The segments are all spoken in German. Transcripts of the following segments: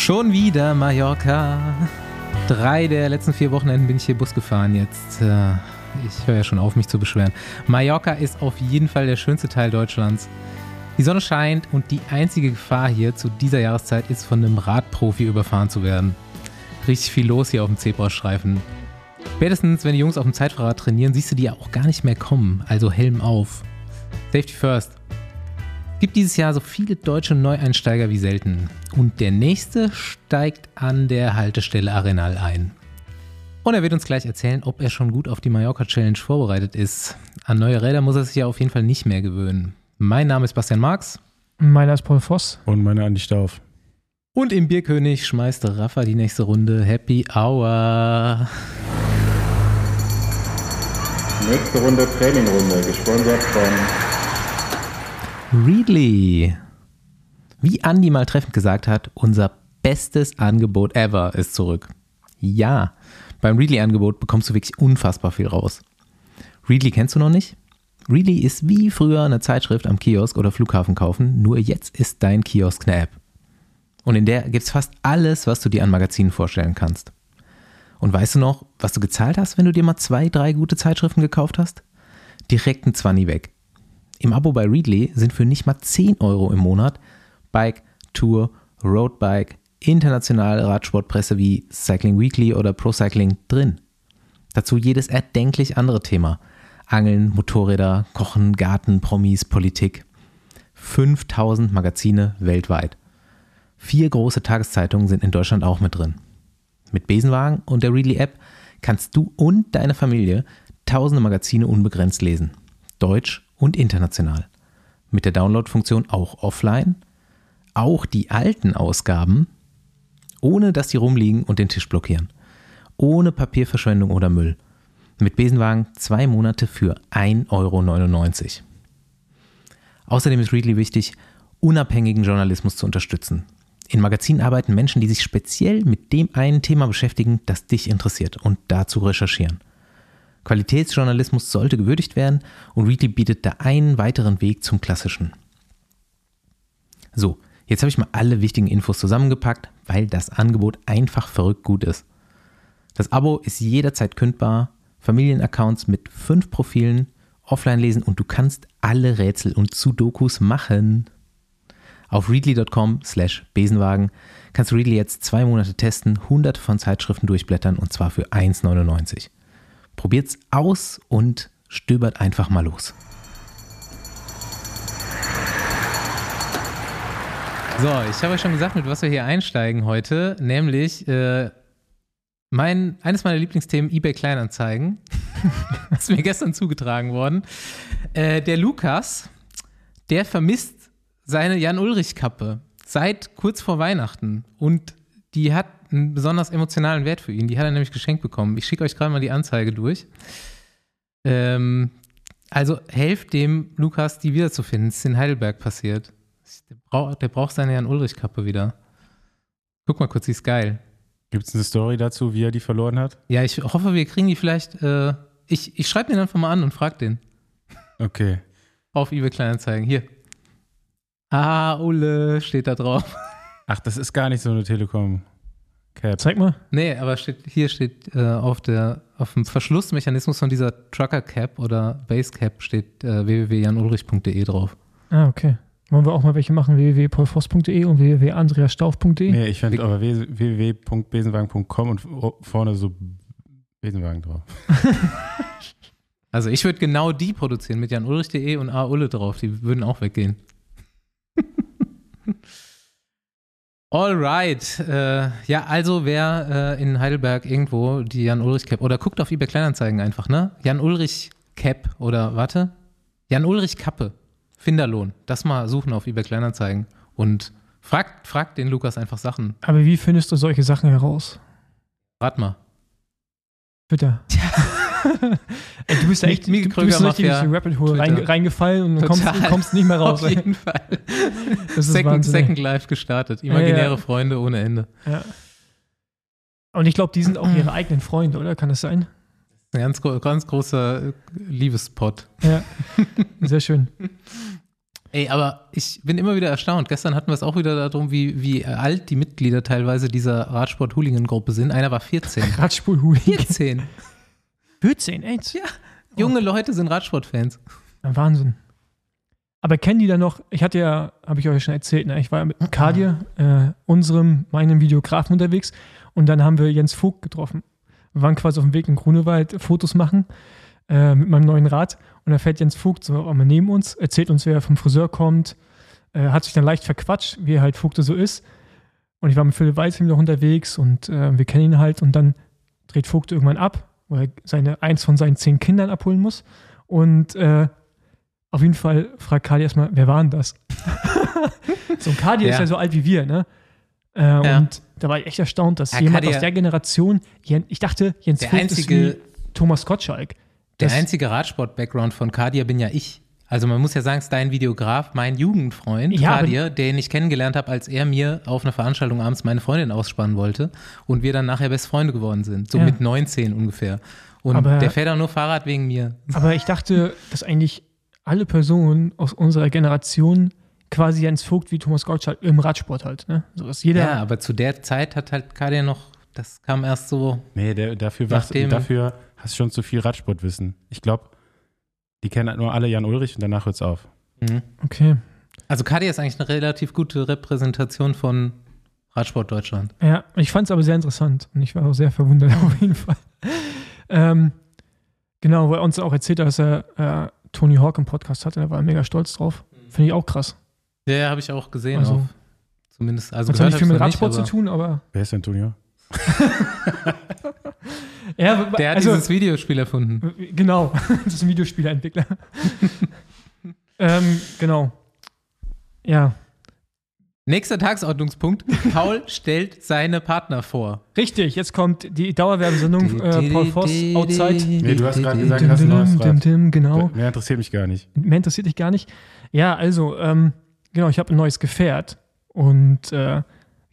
Schon wieder Mallorca. Drei der letzten vier Wochenenden bin ich hier Bus gefahren jetzt. Äh, ich höre ja schon auf, mich zu beschweren. Mallorca ist auf jeden Fall der schönste Teil Deutschlands. Die Sonne scheint und die einzige Gefahr hier zu dieser Jahreszeit ist, von einem Radprofi überfahren zu werden. Richtig viel los hier auf dem Zebrastreifen. Spätestens, wenn die Jungs auf dem Zeitfahrrad trainieren, siehst du die ja auch gar nicht mehr kommen. Also Helm auf. Safety first. Es gibt dieses Jahr so viele deutsche Neueinsteiger wie selten. Und der nächste steigt an der Haltestelle Arenal ein. Und er wird uns gleich erzählen, ob er schon gut auf die Mallorca Challenge vorbereitet ist. An neue Räder muss er sich ja auf jeden Fall nicht mehr gewöhnen. Mein Name ist Bastian Marx. Meiner ist Paul Voss. Und meine Andi Stauf. Und im Bierkönig schmeißt Rafa die nächste Runde. Happy Hour. Nächste Runde Trainingrunde, gesponsert von Readly. Wie Andy mal treffend gesagt hat, unser bestes Angebot ever ist zurück. Ja, beim Readly-Angebot bekommst du wirklich unfassbar viel raus. Readly kennst du noch nicht? Readly ist wie früher eine Zeitschrift am Kiosk oder Flughafen kaufen, nur jetzt ist dein Kiosk eine App. Und in der gibt es fast alles, was du dir an Magazinen vorstellen kannst. Und weißt du noch, was du gezahlt hast, wenn du dir mal zwei, drei gute Zeitschriften gekauft hast? Direkt ein Zwanni weg. Im Abo bei Readly sind für nicht mal 10 Euro im Monat Bike, Tour, Roadbike, internationale Radsportpresse wie Cycling Weekly oder Pro Cycling drin. Dazu jedes erdenklich andere Thema. Angeln, Motorräder, Kochen, Garten, Promis, Politik. 5000 Magazine weltweit. Vier große Tageszeitungen sind in Deutschland auch mit drin. Mit Besenwagen und der Readly App kannst du und deine Familie tausende Magazine unbegrenzt lesen. Deutsch und international. Mit der Download-Funktion auch offline. Auch die alten Ausgaben, ohne dass sie rumliegen und den Tisch blockieren. Ohne Papierverschwendung oder Müll. Mit Besenwagen zwei Monate für 1,99 Euro. Außerdem ist Readly wichtig, unabhängigen Journalismus zu unterstützen. In Magazinen arbeiten Menschen, die sich speziell mit dem einen Thema beschäftigen, das dich interessiert und dazu recherchieren. Qualitätsjournalismus sollte gewürdigt werden und Readly bietet da einen weiteren Weg zum Klassischen. So, jetzt habe ich mal alle wichtigen Infos zusammengepackt, weil das Angebot einfach verrückt gut ist. Das Abo ist jederzeit kündbar, Familienaccounts mit fünf Profilen, offline lesen und du kannst alle Rätsel und Sudokus machen. Auf readly.com slash Besenwagen kannst du Readly jetzt zwei Monate testen, hunderte von Zeitschriften durchblättern und zwar für 1,99. Probiert's aus und stöbert einfach mal los. So, ich habe euch schon gesagt, mit was wir hier einsteigen heute, nämlich äh, mein, eines meiner Lieblingsthemen, eBay Kleinanzeigen. ist mir gestern zugetragen worden. Äh, der Lukas, der vermisst seine Jan-Ulrich-Kappe seit kurz vor Weihnachten. Und die hat einen besonders emotionalen Wert für ihn. Die hat er nämlich geschenkt bekommen. Ich schicke euch gerade mal die Anzeige durch. Ähm, also helft dem Lukas, die wiederzufinden. Es ist in Heidelberg passiert. Der, brauch, der braucht seine Jan-Ulrich-Kappe wieder. Guck mal kurz, die ist geil. Gibt es eine Story dazu, wie er die verloren hat? Ja, ich hoffe, wir kriegen die vielleicht. Äh, ich ich schreibe den einfach mal an und frag den. Okay. Auf eBay Kleinanzeigen. Hier. Ah, Ulle steht da drauf. Ach, das ist gar nicht so eine Telekom. Cap. Zeig mal. Nee, aber steht, hier steht äh, auf, der, auf dem Verschlussmechanismus von dieser Trucker Cap oder Base Cap steht äh, www.janulrich.de drauf. Ah, okay. Wollen wir auch mal welche machen? www.paulvoss.de und www.andreasstauf.de? Nee, ich fände aber www.besenwagen.com und vorne so Besenwagen drauf. Also ich würde genau die produzieren mit janulrich.de und A. Ulle drauf. Die würden auch weggehen. Alright. Äh, ja, also wer äh, in Heidelberg irgendwo die Jan-Ulrich-Cap oder guckt auf eBay Kleinanzeigen einfach, ne? Jan-Ulrich-Cap oder warte. Jan-Ulrich-Kappe. Finderlohn. Das mal suchen auf eBay Kleinanzeigen und fragt, fragt den Lukas einfach Sachen. Aber wie findest du solche Sachen heraus? Rat mal. Twitter. Ey, du bist ja echt, Mieke du, du bist Kröger richtig in Rabbit Hole rein, reingefallen und kommst, kommst nicht mehr raus. Auf jeden Fall. Second. Second Life gestartet. Imaginäre Ja, ja. Freunde ohne Ende. Ja. Und ich glaube, die sind auch ihre eigenen Freunde, oder? Kann das sein? Ein ganz, ganz großer äh, Liebespot. Ja. Sehr schön. Ey, aber ich bin immer wieder erstaunt. Gestern hatten wir es auch wieder darum, wie, wie alt die Mitglieder teilweise dieser Radsport-Hooligan-Gruppe sind. Einer war 14. Radspul-Hooligan. 14. 14, echt? Ja. Junge Leute sind Radsportfans. Wahnsinn. Aber kennen die da noch, ich hatte ja, habe ich euch schon erzählt, ne? ich war mit Kadir, äh, unserem, meinem Videografen unterwegs und dann haben wir Jens Vogt getroffen. Wir waren quasi auf dem Weg in Grunewald Fotos machen äh, mit meinem neuen Rad und da fährt Jens Vogt so neben uns, erzählt uns, wer vom Friseur kommt, äh, hat sich dann leicht verquatscht, wie er halt Vogte so ist. Und ich war mit Philipp Weiß noch unterwegs und äh, wir kennen ihn halt und dann dreht Vogt irgendwann ab, wo er seine, eins von seinen zehn Kindern abholen muss. Und äh, auf jeden Fall fragt Kadi erstmal, wer war denn das? so ein Kadi Ja. ist ja so alt wie wir, ne? Äh, Ja. Und da war ich echt erstaunt, dass Ja, jemand Kadi- aus der Generation, ich dachte, Jens Der Vogt einzige- ist wie Thomas Gottschalk. Der einzige Radsport-Background von Kadir bin ja ich. Also man muss ja sagen, es ist dein Videograf, mein Jugendfreund, Ja, Kadir, den ich kennengelernt habe, als er mir auf einer Veranstaltung abends meine Freundin ausspannen wollte und wir dann nachher beste Freunde geworden sind. So Ja. mit 19 ungefähr. Und Aber- der fährt auch nur Fahrrad wegen mir. Aber ich dachte, dass eigentlich alle Personen aus unserer Generation quasi Jens Vogt wie Thomas Gottschalk im Radsport halt, ne? So dass jeder. Ja, aber zu der Zeit hat halt Kadir noch, das kam erst so, Nee, der, dafür, was, Nachdem- dafür hast du schon zu viel Radsportwissen. Ich glaube, die kennen halt nur alle Jan Ulrich und danach hört's auf. mhm. Okay. Also Kadir ist eigentlich eine relativ gute Repräsentation von Radsport Deutschland. Ja, ich fand es aber sehr interessant und ich war auch sehr verwundert auf jeden Fall. Ähm, genau, wo er uns auch erzählt hat, dass er äh, Tony Hawk im Podcast hatte, da war er mega stolz drauf. Finde ich auch krass. Ja, ja habe ich auch gesehen. Also- auf, zumindest, also Hat zwar gehört nicht viel mit Radsport zu aber tun, aber. Wer ist denn Antonio? Ja, Der hat also, dieses Videospiel erfunden. Genau, das ist ein Videospieleentwickler. ähm, genau. Ja, Nächster Tagesordnungspunkt. Paul stellt seine Partner vor. richtig. Jetzt kommt die Dauerwerbesendung äh, Paul Voss Outside. Nee, du hast gerade gesagt, hast ein neues dim, dim, Rad. dim, genau. Mehr interessiert mich gar nicht. Mehr interessiert dich gar nicht. Ja, also, ähm, genau, ich habe ein neues Gefährt und äh,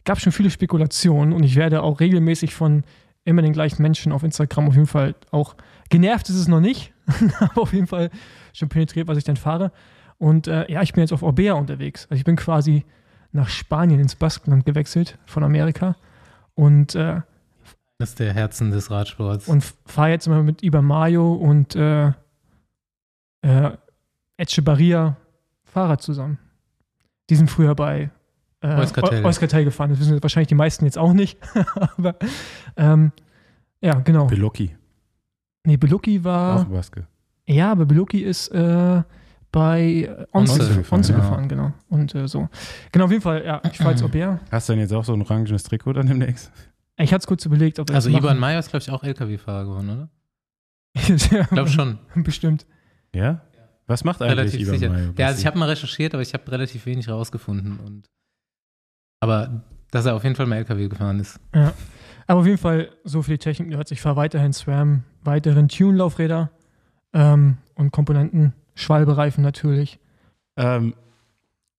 gab schon viele Spekulationen und ich werde auch regelmäßig von immer den gleichen Menschen auf Instagram auf jeden Fall auch genervt ist es noch nicht, aber auf jeden Fall schon penetriert, was ich dann fahre. Und äh, ja, ich bin jetzt auf Orbea unterwegs. Also ich bin quasi nach Spanien ins Baskenland gewechselt von Amerika und äh, Das ist der Herzen des Radsports. und fahre jetzt immer mit Iber Mayo und äh, äh, Echebarria Fahrrad zusammen. Die sind früher bei äh, Euskartell. Eu- Euskartell gefahren. Das wissen wahrscheinlich die meisten jetzt auch nicht. Aber ähm, ja, genau. Beloki, Nee, Beluki war. auch Baske. Ja, aber Beluki ist äh, bei äh, Onze, Onze gefahren, Onze ja. gefahren, genau. Und äh, so. Genau, auf jeden Fall, ja, ich fahre jetzt Aubert. Hast du denn jetzt auch so ein orangenes Trikot dann demnächst? Ich hatte es kurz überlegt, ob Also machen. Mayer ist, glaube ich, auch LKW-Fahrer geworden, oder? Ich glaube schon. Bestimmt. Ja? Was macht eigentlich Relativ Ivan sicher. Mayo? Ja, also ich habe mal recherchiert, aber ich habe relativ wenig rausgefunden. Und aber dass er auf jeden Fall mal LKW gefahren ist. Aber auf jeden Fall so viel Technik nerds. Ich fahre weiterhin SRAM, weiteren Tune-Laufräder ähm, und Komponenten, Schwalbereifen natürlich. Ähm,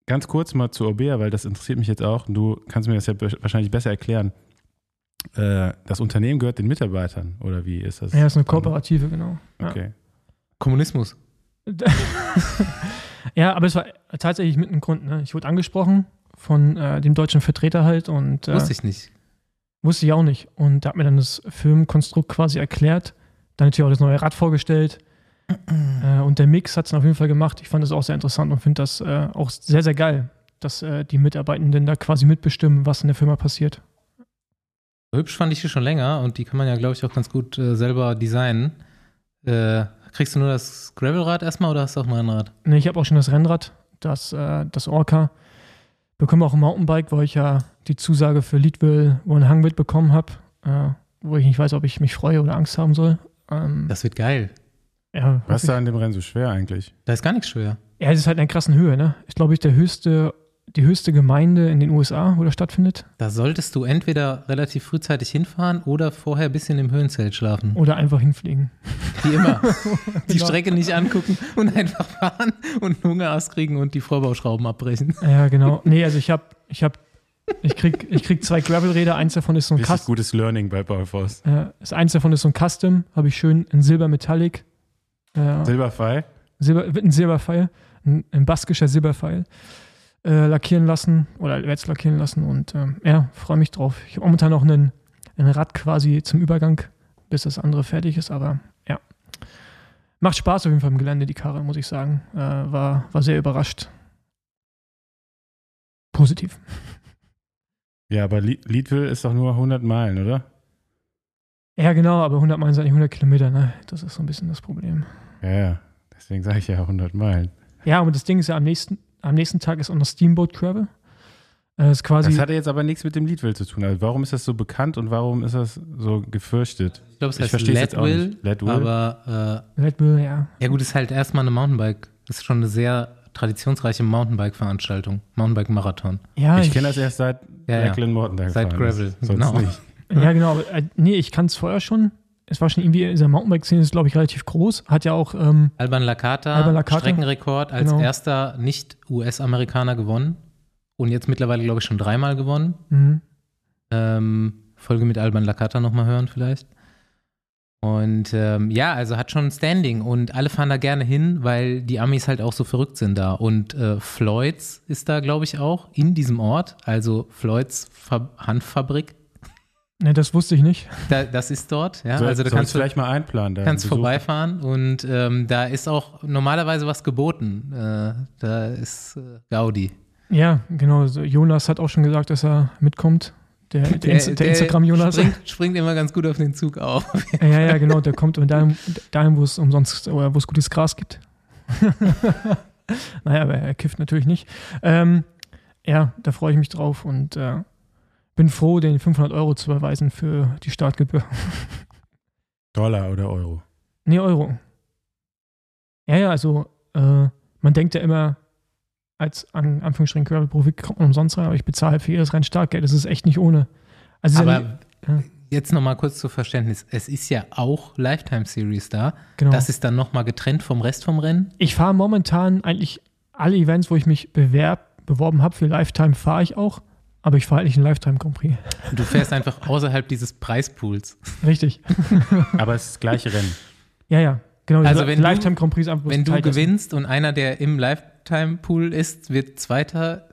ganz kurz mal zu Orbea, weil das interessiert mich jetzt auch du kannst mir das ja wahrscheinlich besser erklären. Äh, das Unternehmen gehört den Mitarbeitern oder wie ist das? Ja, ist eine Kooperative, genau. Ja. Okay. Kommunismus. ja, aber es war tatsächlich mit einem Grund. Ne? Ich wurde angesprochen von äh, dem deutschen Vertreter halt und äh, Wusste ich nicht. wusste ich auch nicht. Und da hat mir dann das Filmkonstrukt quasi erklärt. Dann natürlich auch das neue Rad vorgestellt. äh, und der Mix hat es auf jeden Fall gemacht. Ich fand das auch sehr interessant und finde das äh, auch sehr, sehr geil, dass äh, die Mitarbeitenden da quasi mitbestimmen, was in der Firma passiert. Hübsch fand ich die schon länger und die kann man ja, glaube ich, auch ganz gut äh, selber designen. Kriegst du nur das Gravelrad erstmal oder hast du auch ein Rad? Ne, ich habe auch schon das Rennrad, das, das Orca. Bekomme auch ein Mountainbike, weil ich ja die Zusage für Leadville One Hangwit bekommen habe, äh, wo ich nicht weiß, ob ich mich freue oder Angst haben soll. Ähm, Das wird geil. ja, Was ist da an dem Rennen so schwer eigentlich? Da ist gar nichts schwer. ich. ja, es ist halt in einer krassen Höhe. Ne? Ist, glaube ich, der höchste, die höchste Gemeinde in den USA, wo das stattfindet. Da solltest du entweder relativ frühzeitig hinfahren oder vorher ein bisschen im Höhenzelt schlafen. Oder einfach hinfliegen. Wie immer. Die Genau. Strecke nicht angucken und einfach fahren und einen Hungerast kriegen und die Vorbauschrauben abbrechen. Ja, genau. Nee, also ich habe, ich habe, ich krieg, ich krieg zwei Gravelräder. Eins davon ist so ein Richtig Custom. gutes Learning bei. Äh, das eins davon ist so ein Custom, habe ich schön in Silber Metallic. Äh, Silberfrei. Silber, ein Silberpfeil. ein, ein baskischer Silberpfeil, äh, lackieren lassen oder es lackieren lassen und ähm, ja, freue mich drauf. Ich habe momentan noch einen, ein Rad quasi zum Übergang, bis das andere fertig ist, aber ja. Macht Spaß auf jeden Fall im Gelände, die Karre, muss ich sagen. Äh, war, war sehr überrascht. Positiv. Ja, aber Leadville ist doch nur 100 Meilen, oder? Ja, genau, aber 100 Meilen sind nicht 100 Kilometer, ne? Das ist so ein bisschen das Problem. Ja, ja. Deswegen sage ich ja 100 Meilen. Ja, und das Ding ist ja, am nächsten, am nächsten Tag ist auch noch Steamboat Gravel. Äh, ist quasi. Das hat ja jetzt aber nichts mit dem Leadville zu tun. Also warum ist das so bekannt und warum ist das so gefürchtet? Ich glaube, es Ich heißt versteh's jetzt auch Leadville, nicht. Leadville? aber Red Bull, ja. äh, ja gut, ist halt erstmal eine Mountainbike. Das ist schon eine sehr traditionsreiche Mountainbike-Veranstaltung. Mountainbike-Marathon. Ja, ich kenne das erst seit Ja, ja. Lackland Morton da Seit. Gravel, Sonst genau. nicht. Ja, genau. Aber, äh, nee, ich kann es vorher schon. Es war schon irgendwie, in dieser Mountainbike-Szene ist, glaube ich, relativ groß. Hat ja auch, ähm, Alban Lakata. Streckenrekord, als Genau. erster Nicht-US-Amerikaner gewonnen. Und jetzt mittlerweile, glaube ich, schon dreimal gewonnen. mh, Ähm, Folge mit Alban Lakata nochmal hören vielleicht. Und ähm, ja, also hat schon ein Standing und alle fahren da gerne hin, weil die Amis halt auch so verrückt sind da. Und äh, Floyds ist da, glaube ich, auch in diesem Ort, also Floyds Fa Hanffabrik. Ne, das wusste ich nicht. Da, das ist dort, ja. So, also du kannst, vielleicht mal einplanen. Da kannst vorbeifahren und ähm, da ist auch normalerweise was geboten. Äh, da ist äh, Gaudi. Ja, genau. So Jonas hat auch schon gesagt, dass er mitkommt. Der, der, Insta- der Instagram-Jonas. Springt, springt immer ganz gut auf den Zug auf. Ja, ja, genau. Der kommt dahin, dahin wo es umsonst oder wo es gutes Gras gibt. naja, aber er kifft natürlich nicht. Ähm, ja, da freue ich mich drauf und äh, bin froh, den 500 Euro zu überweisen für die Startgebühr. Dollar oder Euro. Nee, Euro. Ja, ja, also äh, man denkt ja immer, als an Anführungsstrichen Gravel-Profi kommt man umsonst rein, aber ich bezahle für jedes Rennen Startgeld. Das ist echt nicht ohne. Also ja Aber ja. jetzt nochmal kurz zu Verständnis. Es ist ja auch Lifetime Series da. genau. Das ist dann nochmal getrennt vom Rest vom Rennen. Ich fahre momentan eigentlich alle Events, wo ich mich bewerb, beworben habe für Lifetime, fahre ich auch. Aber ich fahre halt nicht einen Lifetime Grand Prix. Du fährst einfach außerhalb dieses Preispools. Richtig. Aber es ist das gleiche Rennen. Ja, ja. Genau. Also wenn du- Lifetime Grand Prix bloß Wenn du gewinnst und einer, der im Lifetime-Pool ist, wird Zweiter,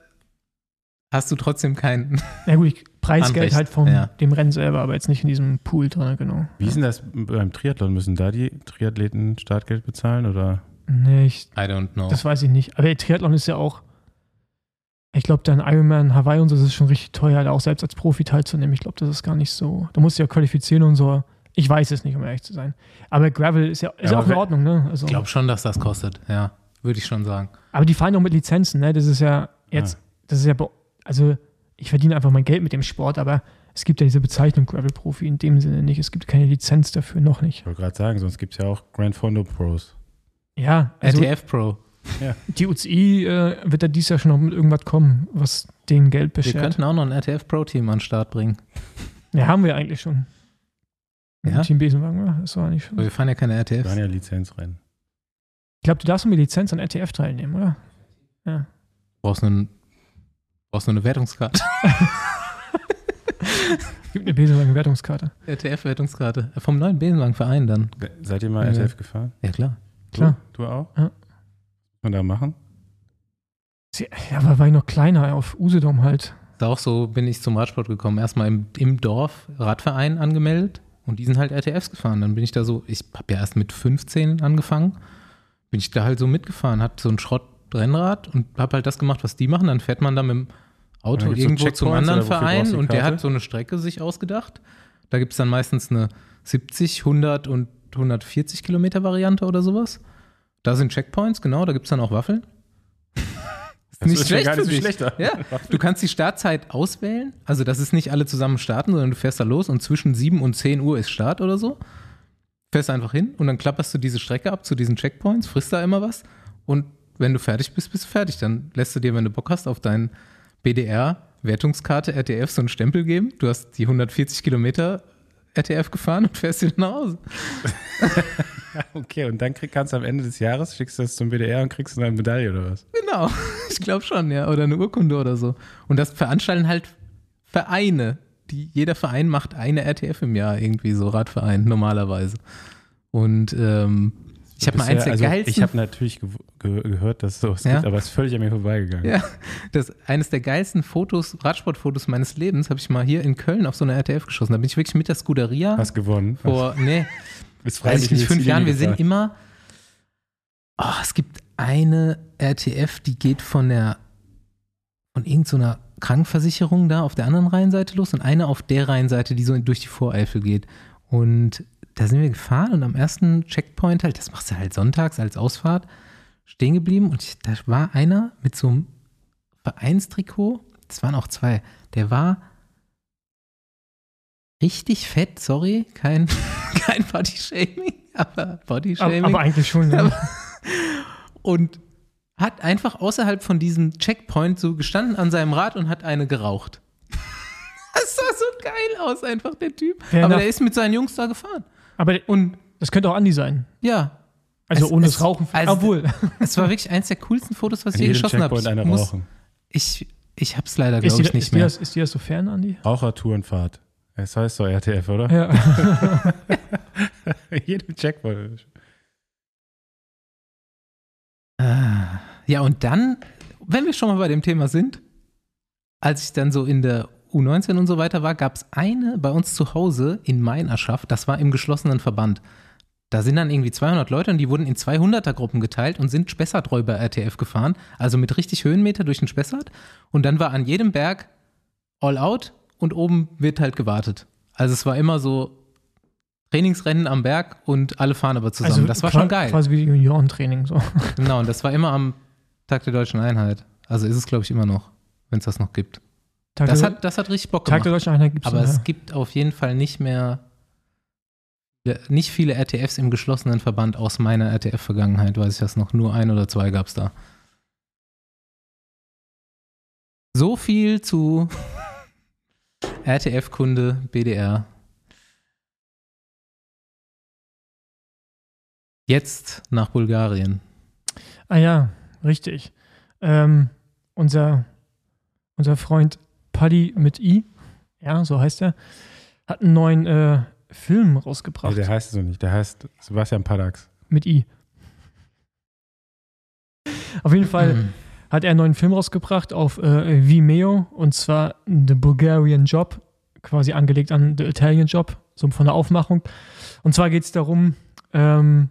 hast du trotzdem keinen. Ja gut, ich, Preisgeld Anrecht, halt von ja. dem Rennen selber, aber jetzt nicht in diesem Pool drin, genau. Wie ist denn das beim Triathlon? Müssen da die Triathleten Startgeld bezahlen oder? Nee, ich, I don't know. das weiß ich nicht. Aber Triathlon ist ja auch, ich glaube, dann Ironman Hawaii und so, das ist schon richtig teuer, da auch selbst als Profi teilzunehmen. Ich glaube, das ist gar nicht so. Da musst du ja qualifizieren und so. Ich weiß es nicht, um ehrlich zu sein. Aber Gravel ist ja, ist Ja, ja auch in Ordnung, ne? Also, ich glaube schon, dass das kostet. Ja, würde ich schon sagen. aber die fahren auch mit Lizenzen, ne? Das ist ja jetzt, das ist ja, also ich verdiene einfach mein Geld mit dem Sport, aber es gibt ja diese Bezeichnung Gravel-Profi in dem Sinne nicht. Es gibt keine Lizenz dafür, noch nicht. Ich wollte gerade sagen, sonst gibt es ja auch Grand Fondo Pros. Ja, also RTF Pro. Die UCI äh, wird da dieses Jahr schon noch mit irgendwas kommen, was denen Geld Wir beschert. könnten auch noch ein RTF Pro-Team an den Start bringen. Ja, haben wir eigentlich schon. Ja? Team Besenwagen, oder? Das war nicht schon. Aber wir fahren ja keine Das waren RTFs. ja Lizenzrennen. Ich glaube, du darfst mit Lizenz an RTF teilnehmen, oder? Ja. Brauchst nur, ein, brauchst nur eine Wertungskarte. Gibt eine Besenwagen-Wertungskarte. RTF-Wertungskarte. Vom neuen Besenwagen-Verein dann. Seid ihr mal Ja. RTF gefahren? Ja, klar. Klar. Du, du auch? Ja. Man da machen? Ja, aber war ich noch kleiner, auf Usedom halt. Ist auch so bin ich zum Radsport gekommen. Erstmal im, im Dorf Radverein angemeldet und die sind halt RTFs gefahren. Dann bin ich da so, ich habe ja erst mit 15 angefangen, bin ich da halt so mitgefahren, hatte so ein Schrottrennrad und habe halt das gemacht, was die machen. Dann fährt man da mit dem Auto irgendwo zum anderen Verein und der hat so eine Strecke sich ausgedacht. Da gibt es dann meistens eine 70, 100 und 140 Kilometer Variante oder sowas. Da sind Checkpoints, genau, da gibt es dann auch Waffeln. Das nicht ist schlecht gar nicht für so dich. schlechter. Ja, du kannst die Startzeit auswählen. Also, das ist nicht alle zusammen starten, sondern du fährst da los und zwischen 7 und 10 Uhr ist Start oder so. Fährst einfach hin und dann klapperst du diese Strecke ab zu diesen Checkpoints, frisst da immer was und wenn du fertig bist, bist du fertig. Dann lässt du dir, wenn du Bock hast, auf deinen BDR-Wertungskarte RTF so einen Stempel geben. Du hast die 140 Kilometer RTF gefahren und fährst wieder nach Hause. Okay, und dann krieg, kannst du am Ende des Jahres, schickst du das zum BDR und kriegst dann eine Medaille oder was? Genau, ich glaube schon, ja. Oder eine Urkunde oder so. Und das veranstalten halt Vereine. Die, jeder Verein macht eine RTF im Jahr, irgendwie so Radverein, normalerweise. Und ähm, ich habe mal eins der also geilsten. Ich habe natürlich gew ge gehört, dass es sowas Ja. gibt, aber es ist völlig an mir vorbeigegangen. Ja, das eines der geilsten Fotos, Radsportfotos meines Lebens, habe ich mal hier in Köln auf so einer RTF geschossen. Da bin ich wirklich mit der Scuderia Hast gewonnen. vor, nee, Bist weiß ich freiwillig nicht, fünf Jahren. Wir sind immer, oh, es gibt eine RTF, die geht von der, von irgendeiner Krankenversicherung da auf der anderen Rheinseite los und eine auf der Rheinseite, die so durch die Voreifel geht. Und da sind wir gefahren und am ersten Checkpoint halt, das machst du halt sonntags als Ausfahrt, stehen geblieben und ich, da war einer mit so einem Vereinstrikot, das waren auch zwei, der war richtig fett, sorry, kein, kein Body-Shaming, aber Aber, Body-Shaming. aber eigentlich schon. Ja. und hat einfach außerhalb von diesem Checkpoint so gestanden an seinem Rad und hat eine geraucht. Das sah so geil aus, einfach der Typ. Fair aber der ist mit seinen Jungs da gefahren. Aber Und das könnte auch Andi sein. ja, Also Es- ohne es- das Rauchen. also- Obwohl. es war wirklich eins der coolsten Fotos, was An ich je geschossen habe. Ich, muss- ich, ich habe es leider, glaube dir, ich, nicht ist, dir mehr. das, ist dir das so fern, Andi? Rauchertourenfahrt. Es heißt doch RTF, oder? Ja. Jedem Checkpoint. Ah. Ja, und dann, wenn wir schon mal bei dem Thema sind, als ich dann so in der U19 und so weiter war, gab es eine bei uns zu Hause in Meinerschaft, das war im geschlossenen Verband. Da sind dann irgendwie 200 Leute und die wurden in 200er-Gruppen geteilt und sind Spessarträuber RTF gefahren, also mit richtig Höhenmeter durch den Spessart. Und dann war an jedem Berg All Out und oben wird halt gewartet. Also es war immer so Trainingsrennen am Berg und alle fahren aber zusammen. das war schon geil. Quasi wie Juniorentraining. So. Genau, und das war immer am Tag der deutschen Einheit. Also ist es, glaube ich, immer noch, wenn es das noch gibt. Tag, Das der, hat, das hat richtig Bock Tag der gemacht. Deutschen Einheit gibt Aber es. es gibt auf jeden Fall nicht mehr, nicht viele RTFs im geschlossenen Verband aus meiner RTF-Vergangenheit, weiß ich das noch. Nur ein oder zwei gab es da. So viel zu RTF-Kunde BDR. Jetzt nach Bulgarien. Ah ja, richtig. Ähm, unser, unser Freund Paddy mit I, ja, so heißt er, hat einen neuen äh, Film Ja, rausgebracht. der heißt so nicht. Der heißt Sebastian Padax. mit I. Auf jeden Fall Mhm. Hat er einen neuen Film rausgebracht auf äh, Vimeo und zwar The Bulgarian Job, quasi angelegt an The Italian Job, so von der Aufmachung. Und zwar geht es darum, ähm,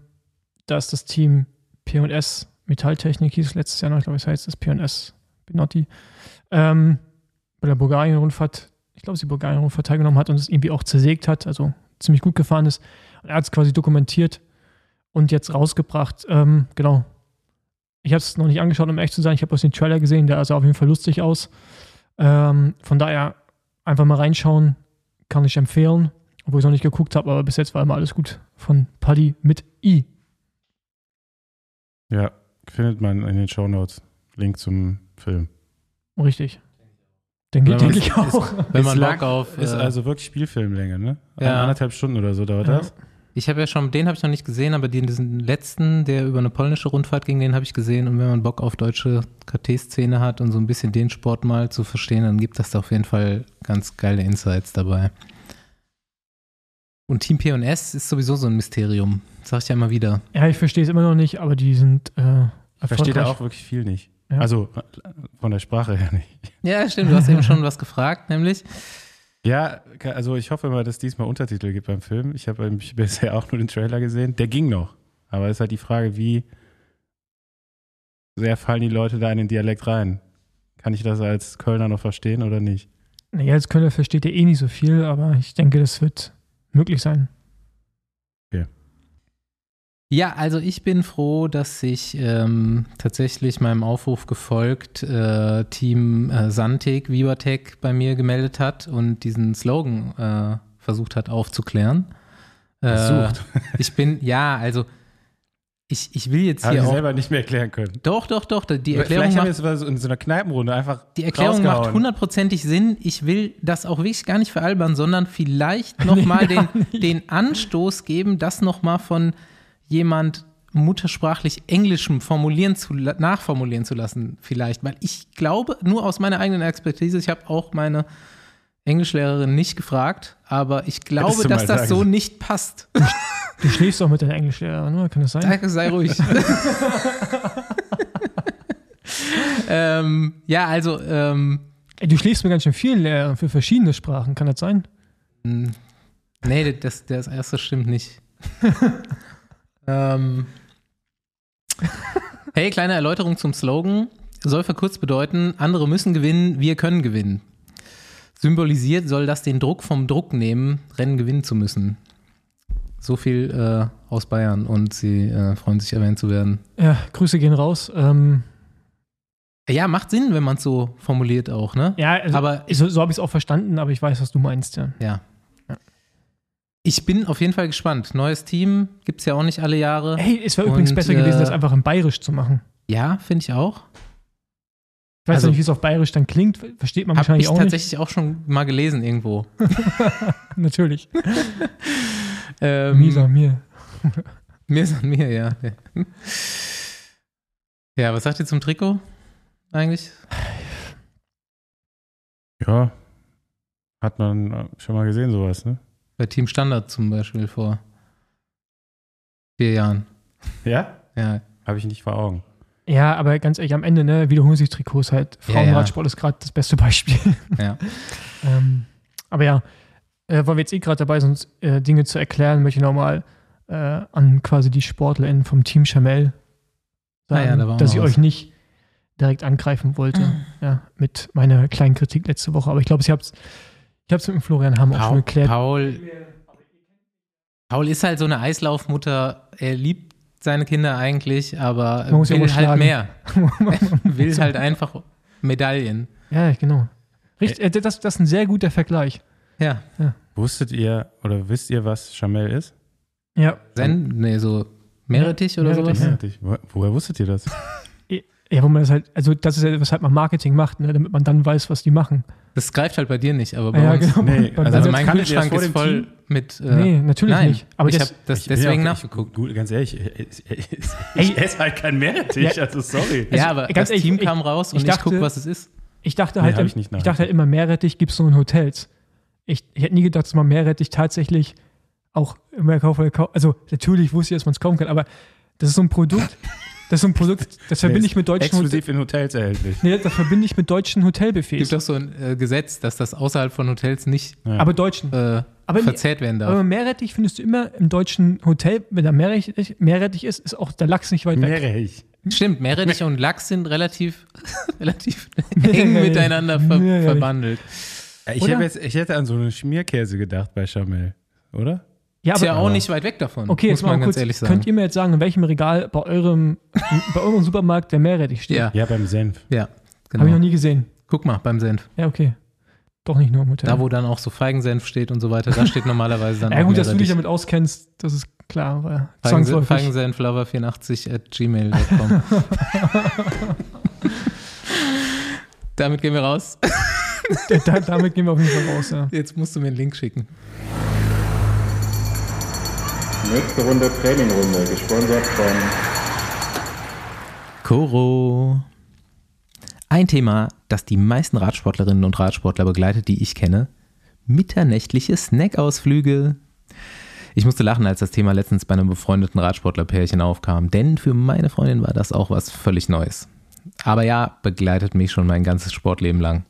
dass das Team P&S Metalltechnik hieß letztes Jahr noch, ich glaube, es heißt das P&S Binotti, ähm, bei der Bulgarien-Rundfahrt, ich glaube, sie Bulgarien-Rundfahrt teilgenommen hat und es irgendwie auch zersägt hat, also ziemlich gut gefahren ist. Und er hat es quasi dokumentiert und jetzt rausgebracht. Ähm, genau. Ich habe es noch nicht angeschaut, um echt zu sein. Ich habe bloß den Trailer gesehen, der sah auf jeden Fall lustig aus. Ähm, von daher einfach mal reinschauen, kann ich empfehlen. Obwohl ich noch nicht geguckt habe, aber bis jetzt war immer alles gut. Von Paddy mit I. Ja, findet man in den Shownotes. Link zum Film. Richtig. Denke Ja, denk es ich auch. Wenn man Ist Bock auf. Ist äh, also wirklich Spielfilmlänge, ne? Ja. Anderthalb Stunden oder so dauert Ja. das. Ich habe ja schon, den habe ich noch nicht gesehen, aber den, diesen letzten, der über eine polnische Rundfahrt ging, den habe ich gesehen. Und wenn man Bock auf deutsche KT-Szene hat und so ein bisschen den Sport mal zu verstehen, dann gibt das da auf jeden Fall ganz geile Insights dabei. Und Team P&S ist sowieso so ein Mysterium. Das sag ich ja immer wieder. Ja, ich verstehe es immer noch nicht, aber die sind äh, Versteht er erfolgreich. auch wirklich viel nicht. Ja. Also von der Sprache her nicht. Ja, stimmt. Du hast eben schon was gefragt, nämlich. Ja, also ich hoffe mal, dass es diesmal Untertitel gibt beim Film. Ich habe bisher auch nur den Trailer gesehen. Der ging noch. Aber es ist halt die Frage, wie sehr fallen die Leute da in den Dialekt rein? Kann ich das als Kölner noch verstehen oder nicht? Naja, als Kölner versteht er eh nicht so viel, aber ich denke, das wird möglich sein. Ja, also ich bin froh, dass sich ähm, tatsächlich meinem Aufruf gefolgt äh, Team äh, Santek, Vivatech bei mir gemeldet hat und diesen Slogan äh, versucht hat aufzuklären. Äh, Versucht. ich bin, ja, also ich, ich will jetzt Haben hier auch. selber nicht mehr erklären können. Doch, doch, doch. Die Erklärung Vielleicht haben wir macht, es mal so in so einer Kneipenrunde einfach die Erklärung macht hundertprozentig Sinn. Ich will das auch wirklich gar nicht veralbern, sondern vielleicht nochmal den, den Anstoß geben, das nochmal von jemand muttersprachlich Englischem formulieren zu, nachformulieren zu lassen, vielleicht. Weil ich glaube, nur aus meiner eigenen Expertise, ich habe auch meine Englischlehrerin nicht gefragt, aber ich glaube, du dass das sagen so nicht passt. Du schläfst doch mit deiner Englischlehrerin, oder? Kann das sein? Danke, sei ruhig. ähm, ja, also, ähm, Ey, du schläfst mir ganz schön viel leer für verschiedene Sprachen, kann das sein? mh, nee, das, das erste stimmt nicht. ähm, hey, kleine Erläuterung zum Slogan. Soll verkürzt bedeuten, andere müssen gewinnen, wir können gewinnen. Symbolisiert soll das den Druck vom Druck nehmen, Rennen gewinnen zu müssen. So viel äh, aus Bayern und sie äh, freuen sich erwähnt zu werden. Ja, Grüße gehen raus. Ähm, Ja, macht Sinn, wenn man es so formuliert auch, ne? ja, also, Aber so, so habe ich es auch verstanden, aber ich weiß, was du meinst, ja. Ja. Ich bin auf jeden Fall gespannt. Neues Team gibt es ja auch nicht alle Jahre. Hey, es wäre übrigens besser gewesen, äh, das einfach in Bayerisch zu machen. Ja, finde ich auch. Ich weiß also- nicht, wie es auf Bayerisch dann klingt, versteht man Habe wahrscheinlich ich auch tatsächlich auch schon mal gelesen irgendwo. nicht. Natürlich. Ähm, Misa, mir. Mir ist an mir, ja. Ja, was sagt ihr zum Trikot eigentlich? Ja. Hat man äh, schon mal gesehen, sowas, ne? Bei Team Standard zum Beispiel vor vier Jahren. Ja? Ja, Habe ich nicht vor Augen. Ja, aber ganz ehrlich, am Ende, ne, wiederholen sich Trikots halt. Ja, Frauenradsport ist gerade das beste Beispiel. ja. ähm, aber ja, äh, weil wir jetzt eh gerade dabei sind, äh, Dinge zu erklären, möchte ich nochmal äh, an quasi die SportlerInnen vom Team Chamel Ah ja, sagen, da war auch dass ich was. euch nicht direkt angreifen wollte. ja, mit meiner kleinen Kritik letzte Woche. Aber ich glaube, ich habe es ich hab's mit dem Florian Hamm auch schon Paul, erklärt. Paul, Paul ist halt so eine Eislaufmutter. Er liebt seine Kinder eigentlich, aber ja will immer halt schlagen. mehr. will halt einfach Medaillen. ja, genau. Richtig, äh, das, das ist ein sehr guter Vergleich. Ja. Wusstet ihr oder wisst ihr, was Chamel ist? Ja, Sen, nee, so Meerrettich oder Meerrettich, sowas? Ja. Wo, woher wusstet ihr das? ja, wo man das halt, also das ist ja, weshalb man Marketing macht, ne, damit man dann weiß, was die machen. Das greift halt bei dir nicht, aber bei Ja, uns. genau. Nee, also Also mein Kühlschrank ist voll Team? mit. Äh, nee, natürlich nein, nicht. Aber ich habe das Ich deswegen ja auch- nachgeguckt. Ich, gut, ganz ehrlich, ich, ich, ich, ich esse halt kein Meerrettich, Ja. also sorry. ja, also, aber ganz das ehrlich, Team ich- kam raus und ich ich, dachte- guck, was es ist. ich dachte Nee, halt, im- ich nicht ich dachte halt immer, Meerrettich gibt es nur in Hotels. Ich, ich hätte nie gedacht, dass man Meerrettich tatsächlich auch immer kaufen kann. Also natürlich wusste ich, dass man es kaufen kann, aber das ist so ein Produkt, das ist so ein Produkt, das verbinde Nee, ich mit deutschen Hotel, Exklusiv in Hotels erhältlich. nee, das verbinde ich mit deutschen Es Hotelbuffets. gibt doch so ein äh, Gesetz, dass das außerhalb von Hotels nicht Ja. Aber deutschen. äh, Aber- verzehrt werden darf. Aber Meerrettich findest du immer im deutschen Hotel, wenn da Meerrettich, Meerrettich ist, ist auch der Lachs nicht weit weg. Meerrettich. Stimmt, Meerrettich und Lachs sind relativ, relativ eng miteinander ver Meerrettich. verbandelt. Ich, jetzt, ich hätte an so einen Schmierkäse gedacht bei Chamel, oder? Ja, Ist ja aber auch nicht weit weg davon, okay, muss jetzt mal man ganz kurz, ehrlich sagen. könnt ihr mir jetzt sagen, in welchem Regal bei eurem, bei eurem Supermarkt der Meerrettich steht? ja, Ja, beim Senf. ja, Habe ich noch genau. nie gesehen. Guck mal beim Senf. Ja, okay. Doch nicht nur im Hotel. Da, wo dann auch so Feigensenf steht und so weiter, da steht normalerweise dann ja, gut, dass du dich damit auskennst, das ist klar. Weil Feigensen- zwangsläufig. Feigensenflover84 at gmail.com. Damit gehen wir raus. da, damit gehen wir auf jeden Fall raus. Ja. Jetzt musst du mir einen Link schicken. Nächste Runde Trainingrunde, gesponsert von Koro. Ein Thema, das die meisten Radsportlerinnen und Radsportler begleitet, die ich kenne. Mitternächtliche Snackausflüge. Ich musste lachen, als das Thema letztens bei einem befreundeten Radsportlerpärchen aufkam, denn für meine Freundin war das auch was völlig Neues. Aber ja, begleitet mich schon mein ganzes Sportleben lang.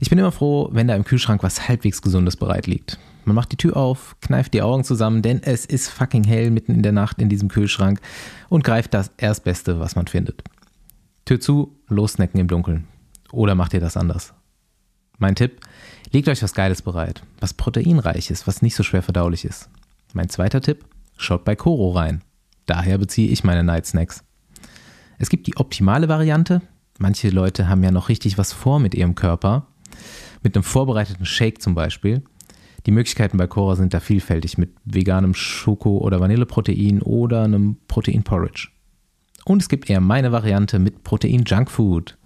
Ich bin immer froh, wenn da im Kühlschrank was halbwegs Gesundes bereit liegt. Man macht die Tür auf, kneift die Augen zusammen, denn es ist fucking hell mitten in der Nacht in diesem Kühlschrank und greift das Erstbeste, was man findet. Tür zu, lossnacken im Dunkeln. Oder macht ihr das anders? Mein Tipp, legt euch was Geiles bereit, was proteinreich ist, was nicht so schwer verdaulich ist. Mein zweiter Tipp, schaut bei Koro rein. Daher beziehe ich meine Night Snacks. Es gibt die optimale Variante. Manche Leute haben ja noch richtig was vor mit ihrem Körper. Mit einem vorbereiteten Shake zum Beispiel. Die Möglichkeiten bei Cora sind da vielfältig mit veganem Schoko- oder Vanilleprotein oder einem Protein-Porridge. Und es gibt eher meine Variante mit Protein-Junkfood.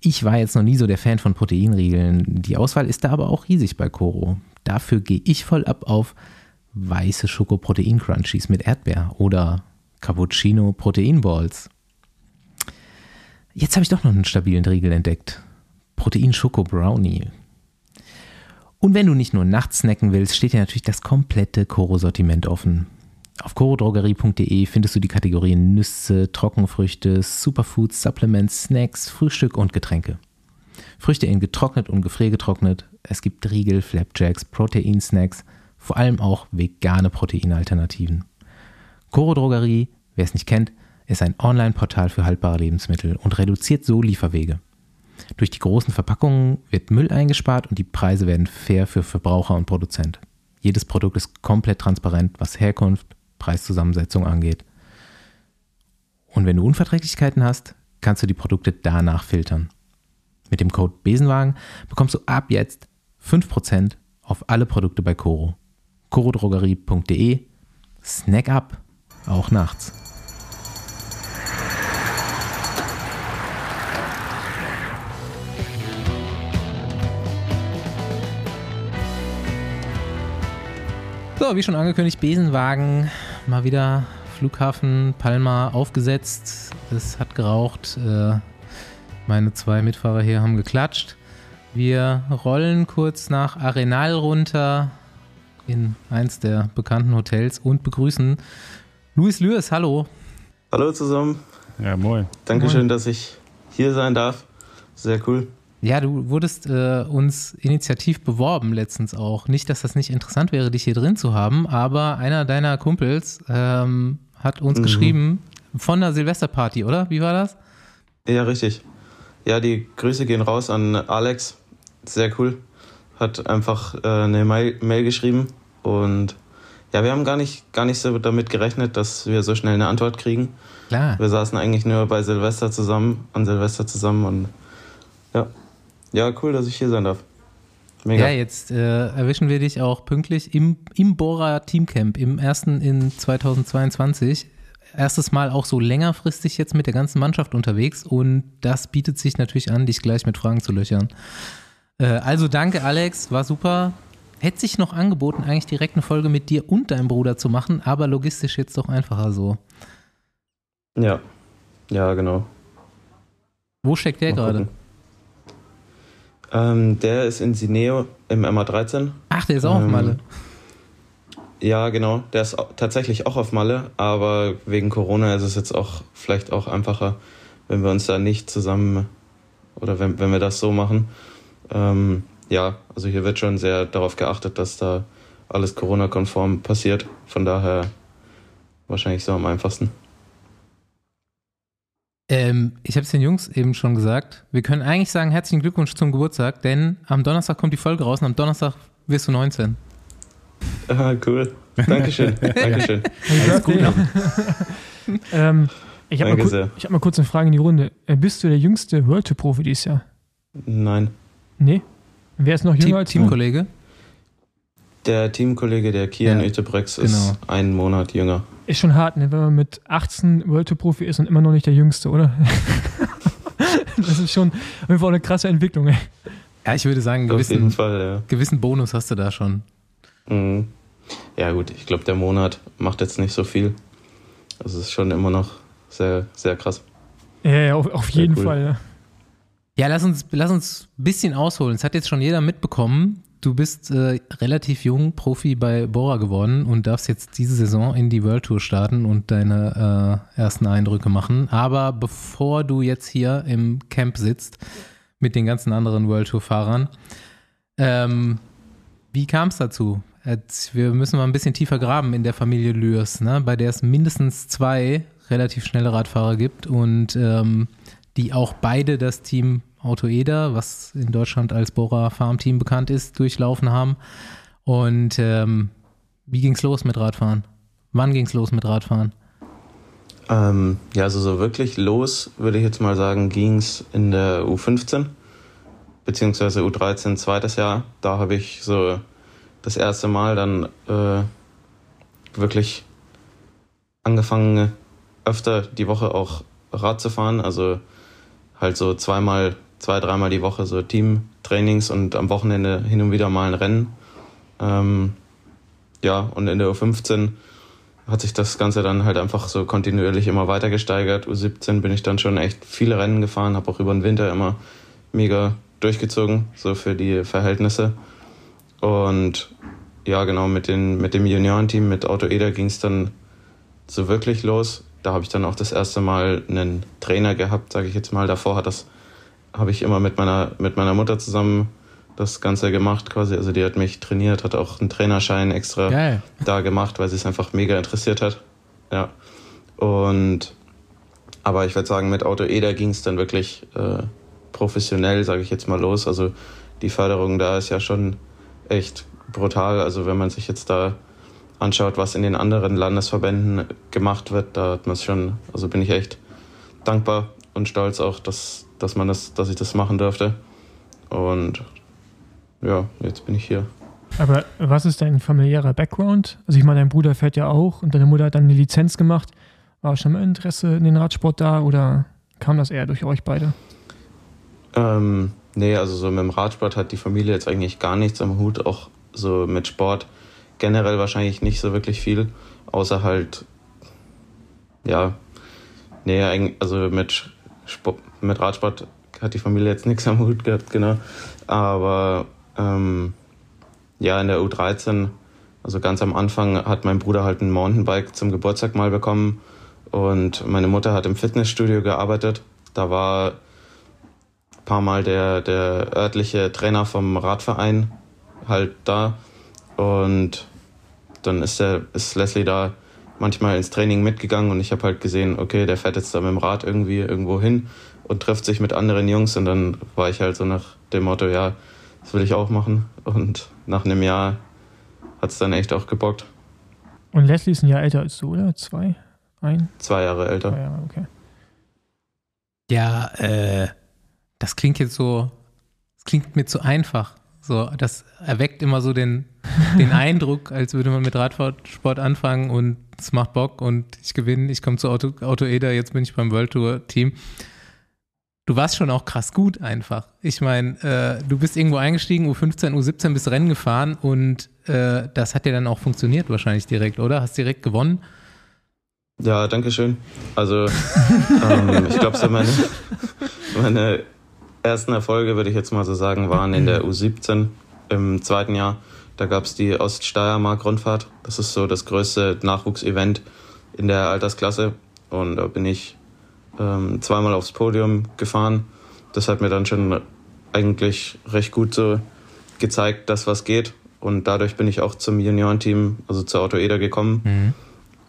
Ich war jetzt noch nie so der Fan von Proteinriegeln. Die Auswahl ist da aber auch riesig bei Koro. Dafür gehe ich voll ab auf weiße Schoko-Protein-Crunchies mit Erdbeer oder Cappuccino-Protein-Balls. Jetzt habe ich doch noch einen stabilen Riegel entdeckt. Protein-Schoko-Brownie. Und wenn du nicht nur nachts snacken willst, steht dir natürlich das komplette Koro-Sortiment offen. Auf chorodrogerie.de findest du die Kategorien Nüsse, Trockenfrüchte, Superfoods, Supplements, Snacks, Frühstück und Getränke. Früchte in getrocknet und gefriergetrocknet. Es gibt Riegel, Flapjacks, Proteinsnacks, vor allem auch vegane Proteinalternativen. Coro Drogerie, wer es nicht kennt, ist ein Online-Portal für haltbare Lebensmittel und reduziert so Lieferwege. Durch die großen Verpackungen wird Müll eingespart und die Preise werden fair für Verbraucher und Produzent. Jedes Produkt ist komplett transparent, was Herkunft, Preiszusammensetzung angeht. Und wenn du Unverträglichkeiten hast, kannst du die Produkte danach filtern. Mit dem Code Besenwagen bekommst du ab jetzt 5% auf alle Produkte bei Coro. corodrogerie.de Snack up, auch nachts. So, wie schon angekündigt, Besenwagen mal wieder Flughafen Palma aufgesetzt. Es hat geraucht. Äh, meine zwei Mitfahrer hier haben geklatscht. Wir rollen kurz nach Arenal runter in eins der bekannten Hotels und begrüßen Luis Lürs. Hallo. Hallo zusammen. Ja, moin. Dankeschön, dass ich hier sein darf. Sehr cool. Ja, du wurdest äh, uns initiativ beworben letztens auch. Nicht, dass das nicht interessant wäre, dich hier drin zu haben, aber einer deiner Kumpels ähm, hat uns Mhm. geschrieben von der Silvesterparty, oder? Wie war das? Ja, richtig. Ja, die Grüße gehen raus an Alex. Sehr cool. Hat einfach äh, eine Mail, Mail geschrieben und ja, wir haben gar nicht, gar nicht so damit gerechnet, dass wir so schnell eine Antwort kriegen. Klar. Wir saßen eigentlich nur bei Silvester zusammen, an Silvester zusammen und ja. Ja, cool, dass ich hier sein darf. Mega. Ja, jetzt äh, erwischen wir dich auch pünktlich im, im Bora Teamcamp, im ersten in 2022. Erstes Mal auch so längerfristig jetzt mit der ganzen Mannschaft unterwegs und das bietet sich natürlich an, dich gleich mit Fragen zu löchern. Äh, also danke, Alex, war super. Hätte sich noch angeboten, eigentlich direkt eine Folge mit dir und deinem Bruder zu machen, aber logistisch jetzt doch einfacher so. Ja. Ja, genau. Wo steckt der gerade? Ähm, der ist in Sineo im MA13. Ach, der ist auch auf Ähm, Malle. Ja, genau. Der ist tatsächlich auch auf Malle, aber wegen Corona ist es jetzt auch vielleicht auch einfacher, wenn wir uns da nicht zusammen oder wenn, wenn wir das so machen. Ähm, ja, also hier wird schon sehr darauf geachtet, dass da alles Corona-konform passiert. Von daher wahrscheinlich so am einfachsten. Ähm, ich habe es den Jungs eben schon gesagt. Wir können eigentlich sagen, herzlichen Glückwunsch zum Geburtstag, denn am Donnerstag kommt die Folge raus und am Donnerstag wirst du 19. Ah, cool. Dankeschön. Dankeschön. Alles gut. ähm, ich habe mal, hab mal kurz eine Frage in die Runde. Äh, Bist du der jüngste World Tour Profi dieses Jahr? Nein. Nee? Wer ist noch jünger Team, als? Teamkollege? Der Teamkollege, der Kian Ja, genau. ist einen Monat jünger. Ist schon hart, ne? wenn man mit 18 World Tour Profi ist und immer noch nicht der Jüngste, oder? das ist schon auf jeden Fall eine krasse Entwicklung. Ey. Ja, ich würde sagen, gewissen, Fall, ja. gewissen Bonus hast du da schon. Mhm. Ja, gut, ich glaube, der Monat macht jetzt nicht so viel. Es ist schon immer noch sehr, sehr krass. Ja, ja, auf, auf jeden cool. Fall. Ja. Ja, lass uns, lass uns ein bisschen ausholen. Es hat jetzt schon jeder mitbekommen. Du bist äh, relativ jung Profi bei Bora geworden und darfst jetzt diese Saison in die World Tour starten und deine äh, ersten Eindrücke machen. Aber bevor du jetzt hier im Camp sitzt mit den ganzen anderen World Tour Fahrern, ähm, wie kam es dazu? Jetzt, wir müssen mal ein bisschen tiefer graben in der Familie Lürs, ne? bei der es mindestens zwei relativ schnelle Radfahrer gibt und ähm, die auch beide das Team Auto Eder, was in Deutschland als Bora Farm Team bekannt ist, durchlaufen haben. Und ähm, wie ging's los mit Radfahren? Wann ging's los mit Radfahren? Ähm, ja, also so wirklich los, würde ich jetzt mal sagen, ging es in der U15, beziehungsweise U13, zweites Jahr. Da habe ich so das erste Mal dann äh, wirklich angefangen, öfter die Woche auch Rad zu fahren. Also halt so zweimal, zwei, dreimal die Woche so Teamtrainings und am Wochenende hin und wieder mal ein Rennen. Ähm, ja, und in der U15 hat sich das Ganze dann halt einfach so kontinuierlich immer weiter gesteigert. U17 bin ich dann schon echt viele Rennen gefahren, habe auch über den Winter immer mega durchgezogen, so für die Verhältnisse. Und ja, genau, mit, den, mit dem Juniorenteam, mit Auto Eder ging es dann so wirklich los. Da habe ich dann auch das erste Mal einen Trainer gehabt, sage ich jetzt mal. Davor hat das habe ich immer mit meiner mit meiner Mutter zusammen das Ganze gemacht quasi. Also die hat mich trainiert, hat auch einen Trainerschein extra Geil. da gemacht, weil sie es einfach mega interessiert hat. Ja. Und aber ich würde sagen, mit Auto Eder ging es dann wirklich äh, professionell, sage ich jetzt mal, los. Also die Förderung da ist ja schon echt brutal. Also wenn man sich jetzt da anschaut, was in den anderen Landesverbänden gemacht wird, da hat man es schon, also bin ich echt dankbar und stolz auch, dass, dass man das, dass ich das machen durfte. Und ja, jetzt bin ich hier. Aber was ist dein familiärer Background? Also ich meine, dein Bruder fährt ja auch und deine Mutter hat dann eine Lizenz gemacht. War schon mal Interesse in den Radsport da oder kam das eher durch euch beide? Ähm, nee, also so mit dem Radsport hat die Familie jetzt eigentlich gar nichts am Hut, auch so mit Sport generell wahrscheinlich nicht so wirklich viel, außer halt, ja, nee, also mit, Sport, mit Radsport hat die Familie jetzt nichts am Hut gehabt, genau. Aber ähm, ja, in der U13, also ganz am Anfang, hat mein Bruder halt ein Mountainbike zum Geburtstag mal bekommen und meine Mutter hat im Fitnessstudio gearbeitet. Da war ein paar Mal der, der örtliche Trainer vom Radverein halt da und dann ist, der, ist Leslie da manchmal ins Training mitgegangen und ich habe halt gesehen, okay, der fährt jetzt da mit dem Rad irgendwie irgendwo hin und trifft sich mit anderen Jungs und dann war ich halt so nach dem Motto, ja, das will ich auch machen und nach einem Jahr hat es dann echt auch gebockt. Und Leslie ist ein Jahr älter als du, oder? Zwei? Ein? Zwei Jahre älter. Zwei Jahre, okay. Ja, äh, das klingt jetzt so, das klingt mir zu einfach. So, das erweckt immer so den, den Eindruck, als würde man mit Radsport anfangen und es macht Bock und ich gewinne, ich komme zu Auto, Auto Eder, jetzt bin ich beim World Tour Team. Du warst schon auch krass gut einfach. Ich meine, äh, du bist irgendwo eingestiegen, U15, U17 bist Rennen gefahren und äh, das hat ja dann auch funktioniert wahrscheinlich direkt, oder? Hast direkt gewonnen? Ja, danke schön. Also, ähm, ich glaube, so meine, meine ersten Erfolge, würde ich jetzt mal so sagen, waren in der U17 im zweiten Jahr. Da gab es die Oststeiermark-Rundfahrt. Das ist so das größte Nachwuchsevent in der Altersklasse. Und da bin ich ähm, zweimal aufs Podium gefahren. Das hat mir dann schon eigentlich recht gut so gezeigt, dass was geht. Und dadurch bin ich auch zum Juniorenteam, also zur Auto Eder gekommen.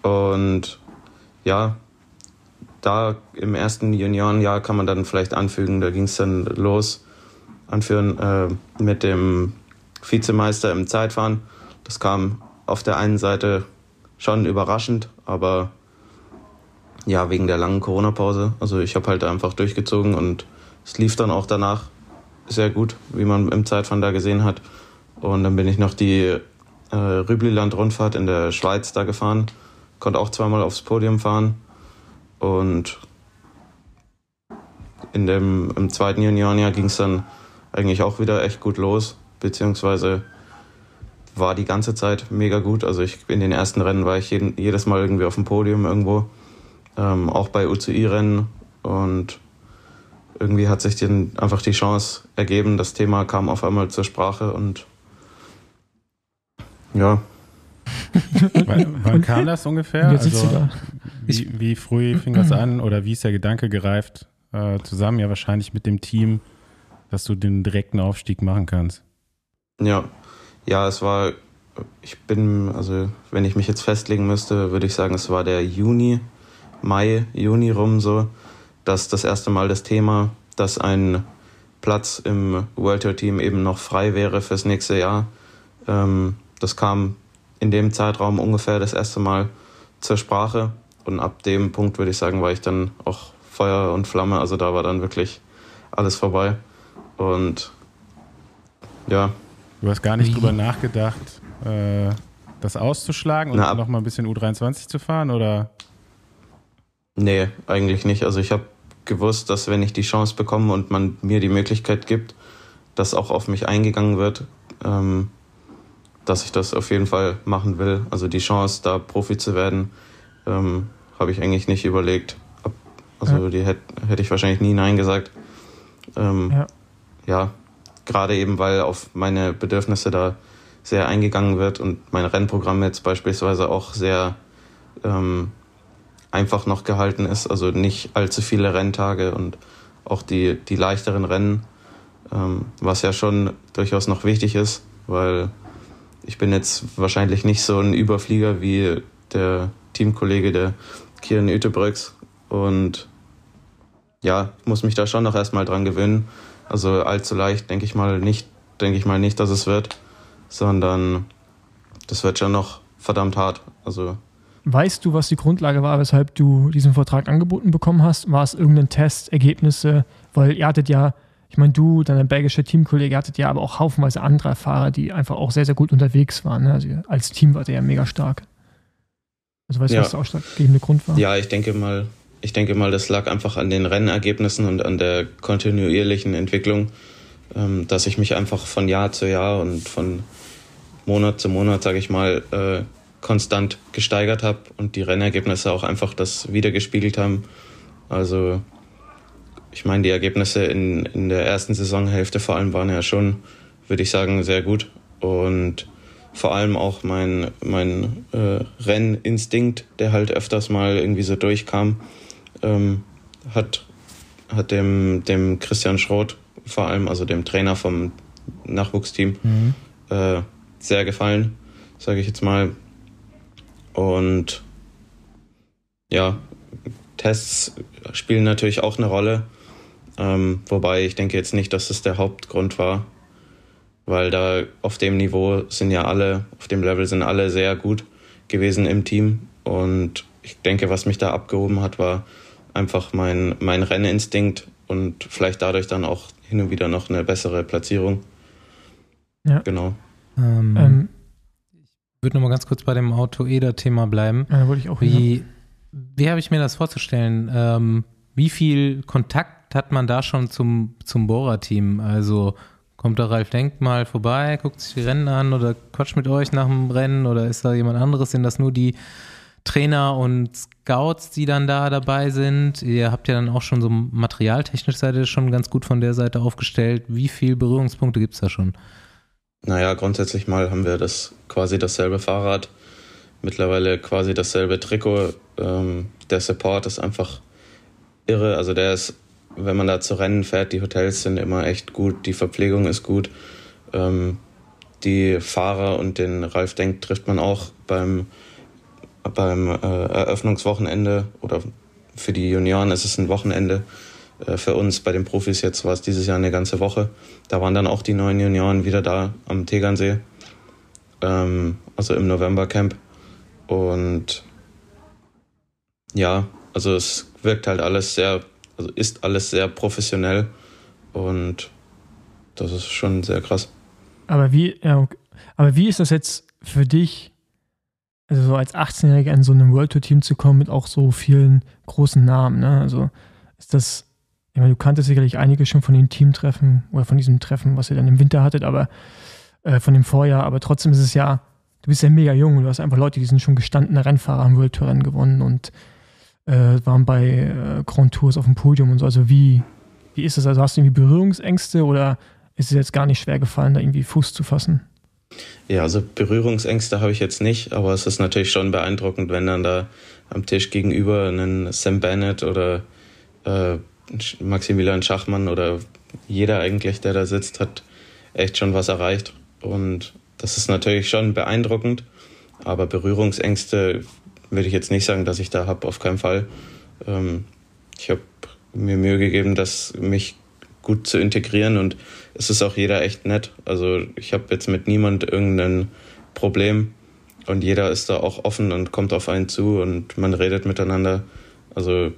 Und ja, da im ersten Juniorenjahr kann man dann vielleicht anfügen, da ging es dann los, anführen äh, mit dem Vizemeister im Zeitfahren. Das kam auf der einen Seite schon überraschend, aber ja, wegen der langen Corona-Pause. Also ich habe halt einfach durchgezogen und es lief dann auch danach sehr gut, wie man im Zeitfahren da gesehen hat. Und dann bin ich noch die äh, Rübliland-Rundfahrt in der Schweiz da gefahren, konnte auch zweimal aufs Podium fahren und in dem, im zweiten Juniorenjahr ging es dann eigentlich auch wieder echt gut los, beziehungsweise war die ganze Zeit mega gut. Also ich, in den ersten Rennen war ich jeden, jedes Mal irgendwie auf dem Podium irgendwo, ähm, auch bei UCI-Rennen und irgendwie hat sich dann einfach die Chance ergeben. Das Thema kam auf einmal zur Sprache und ja, Wann, wann kam das ungefähr? Also, du da. wie, wie früh fing das an oder wie ist der Gedanke gereift äh, zusammen? Ja, wahrscheinlich mit dem Team, dass du den direkten Aufstieg machen kannst. Ja, ja, es war, ich bin, also wenn ich mich jetzt festlegen müsste, würde ich sagen, es war der Juni, Mai, Juni rum so, dass das erste Mal das Thema, dass ein Platz im World Tour Team eben noch frei wäre fürs nächste Jahr. Ähm, das kam in dem Zeitraum ungefähr das erste Mal zur Sprache. Und ab dem Punkt würde ich sagen, war ich dann auch Feuer und Flamme, also da war dann wirklich alles vorbei. Und ja, Du hast gar nicht Wie? drüber nachgedacht, äh, das auszuschlagen und Na, ab- noch mal ein bisschen U23 zu fahren oder? Nee, eigentlich nicht. Also ich habe gewusst, dass wenn ich die Chance bekomme und man mir die Möglichkeit gibt, dass auch auf mich eingegangen wird, ähm, dass ich das auf jeden Fall machen will. Also die Chance, da Profi zu werden, ähm, habe ich eigentlich nicht überlegt. Also die hätte hätte ich wahrscheinlich nie Nein gesagt. Ähm, Ja. ja, gerade eben, weil auf meine Bedürfnisse da sehr eingegangen wird und mein Rennprogramm jetzt beispielsweise auch sehr ähm, einfach noch gehalten ist. Also nicht allzu viele Renntage und auch die, die leichteren Rennen, ähm, was ja schon durchaus noch wichtig ist, weil ich bin jetzt wahrscheinlich nicht so ein Überflieger wie der Teamkollege der Kieran Utebrücks und ja, muss mich da schon noch erstmal dran gewöhnen. Also allzu leicht denke ich mal nicht, denke ich mal nicht, dass es wird, sondern das wird schon noch verdammt hart. Also Weißt du, was die Grundlage war, weshalb du diesen Vertrag angeboten bekommen hast? War es irgendein Test, Ergebnisse? Weil ihr hattet ja, ich meine, du, dein belgischer Teamkollege, hattet ja aber auch haufenweise andere Fahrer, die einfach auch sehr, sehr gut unterwegs waren. Ne? Also als Team war der ja mega stark. Also weißt du, Ja. was der ausschlaggebende Grund war? Ja, ich denke mal, ich denke mal, das lag einfach an den Rennergebnissen und an der kontinuierlichen Entwicklung, ähm, dass ich mich einfach von Jahr zu Jahr und von Monat zu Monat, sage ich mal, äh, konstant gesteigert habe und die Rennergebnisse auch einfach das wiedergespiegelt haben. Also ich meine, die Ergebnisse in, in der ersten Saisonhälfte vor allem waren ja schon, würde ich sagen, sehr gut. Und vor allem auch mein, mein äh, Renninstinkt, der halt öfters mal irgendwie so durchkam, ähm, hat, hat dem, dem Christian Schroth vor allem, also dem Trainer vom Nachwuchsteam, Mhm. äh, sehr gefallen, sage ich jetzt mal. Und ja, Tests spielen natürlich auch eine Rolle. Ähm, wobei ich denke jetzt nicht, dass das der Hauptgrund war, weil da auf dem Niveau sind ja alle, auf dem Level sind alle sehr gut gewesen im Team. Und ich denke, was mich da abgehoben hat, war einfach mein, mein Renninstinkt und vielleicht dadurch dann auch hin und wieder noch eine bessere Platzierung. Ja. Genau. Ähm, Ähm, ich würde nochmal ganz kurz bei dem Auto-Eder-Thema bleiben. ja, da wollte ich auch hin. Wie, wie habe ich mir das vorzustellen? Ähm, wie viel Kontakt hat man da schon zum, zum Bohrer-Team? Also kommt da Ralf Denk mal vorbei, guckt sich die Rennen an oder quatscht mit euch nach dem Rennen oder ist da jemand anderes? Sind das nur die Trainer und Scouts, die dann da dabei sind? Ihr habt ja dann auch schon so materialtechnisch seid ihr schon ganz gut von der Seite aufgestellt. Wie viel Berührungspunkte gibt es da schon? Naja, grundsätzlich mal haben wir das quasi dasselbe Fahrrad, mittlerweile quasi dasselbe Trikot. Ähm, der Support ist einfach irre. Also der ist, wenn man da zu Rennen fährt, die Hotels sind immer echt gut, die Verpflegung ist gut. Ähm, die Fahrer und den Ralf Denk trifft man auch beim, beim äh, Eröffnungswochenende oder für die Junioren ist es ein Wochenende. Äh, Für uns bei den Profis jetzt war es dieses Jahr eine ganze Woche. Da waren dann auch die neuen Junioren wieder da am Tegernsee, ähm, also im Novembercamp. Und ja, also es wirkt halt alles sehr, also ist alles sehr professionell und das ist schon sehr krass. Aber wie, aber wie ist das jetzt für dich, also so als 18-Jähriger in so einem World Tour Team zu kommen mit auch so vielen großen Namen? Ne? Also ist das, ich meine, du kanntest sicherlich einige schon von den Teamtreffen oder von diesem Treffen, was ihr dann im Winter hattet, aber äh, von dem Vorjahr, aber trotzdem ist es ja, du bist ja mega jung und du hast einfach Leute, die sind schon gestandene Rennfahrer am World Tour Rennen gewonnen und äh, waren bei äh, Grand Tours auf dem Podium und so. Also wie, wie ist das? Also hast du irgendwie Berührungsängste oder ist es jetzt gar nicht schwer gefallen, da irgendwie Fuß zu fassen? Ja, also Berührungsängste habe ich jetzt nicht, aber es ist natürlich schon beeindruckend, wenn dann da am Tisch gegenüber ein Sam Bennett oder äh, Maximilian Schachmann oder jeder eigentlich, der da sitzt, hat echt schon was erreicht. Und das ist natürlich schon beeindruckend, aber Berührungsängste würde ich jetzt nicht sagen, dass ich da habe, auf keinen Fall. Ähm, ich habe mir Mühe gegeben, das mich gut zu integrieren und es ist auch jeder echt nett. Also ich habe jetzt mit niemand irgendein Problem und jeder ist da auch offen und kommt auf einen zu und man redet miteinander. Also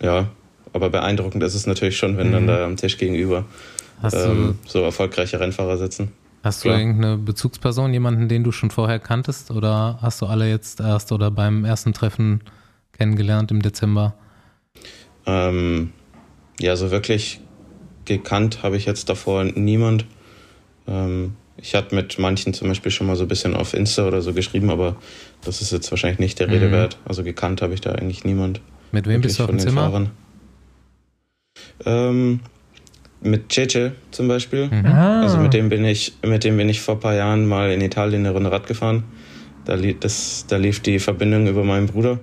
ja, aber beeindruckend ist es natürlich schon, wenn dann Mhm. da am Tisch gegenüber ähm, so erfolgreiche Rennfahrer sitzen. hast du klar. irgendeine Bezugsperson, jemanden, den du schon vorher kanntest oder hast du alle jetzt erst oder beim ersten Treffen kennengelernt im Dezember? Ähm, ja, so wirklich gekannt habe ich jetzt davor niemand. Ähm, ich hatte mit manchen zum Beispiel schon mal so ein bisschen auf Insta oder so geschrieben, aber das ist jetzt wahrscheinlich nicht der Rede Mhm. wert. Also gekannt habe ich da eigentlich niemand. Mit wem bist du auf dem Zimmer? Ähm, mit Cece zum Beispiel. Mhm. Ah, Also mit dem bin ich, mit dem bin ich vor ein paar Jahren mal in Italien eine Runde Rad gefahren. Da, li das, da lief die Verbindung über meinen Bruder.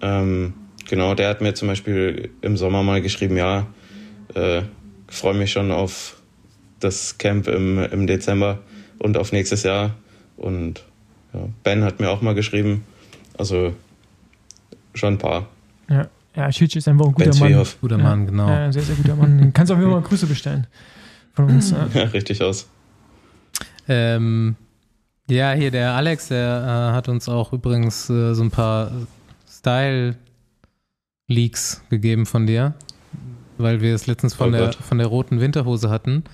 Ähm, genau, der hat mir zum Beispiel im Sommer mal geschrieben, ja, äh, freue mich schon auf das Camp im, im Dezember und auf nächstes Jahr. Und ja, Ben hat mir auch mal geschrieben. Also schon ein paar. Ja, ja Schütz ist einfach ein guter Ben Mann. Zwiehoff. Guter Ja. Mann, genau. Ja, ein sehr, sehr guter Mann. Den kannst du auch immer mal Grüße bestellen. Von uns. Ja. Ja, richtig aus. Ähm, ja, hier der Alex, der äh, hat uns auch übrigens äh, so ein paar Style-Leaks gegeben von dir, weil wir es letztens von, Oh der, Gott. von der roten Winterhose hatten.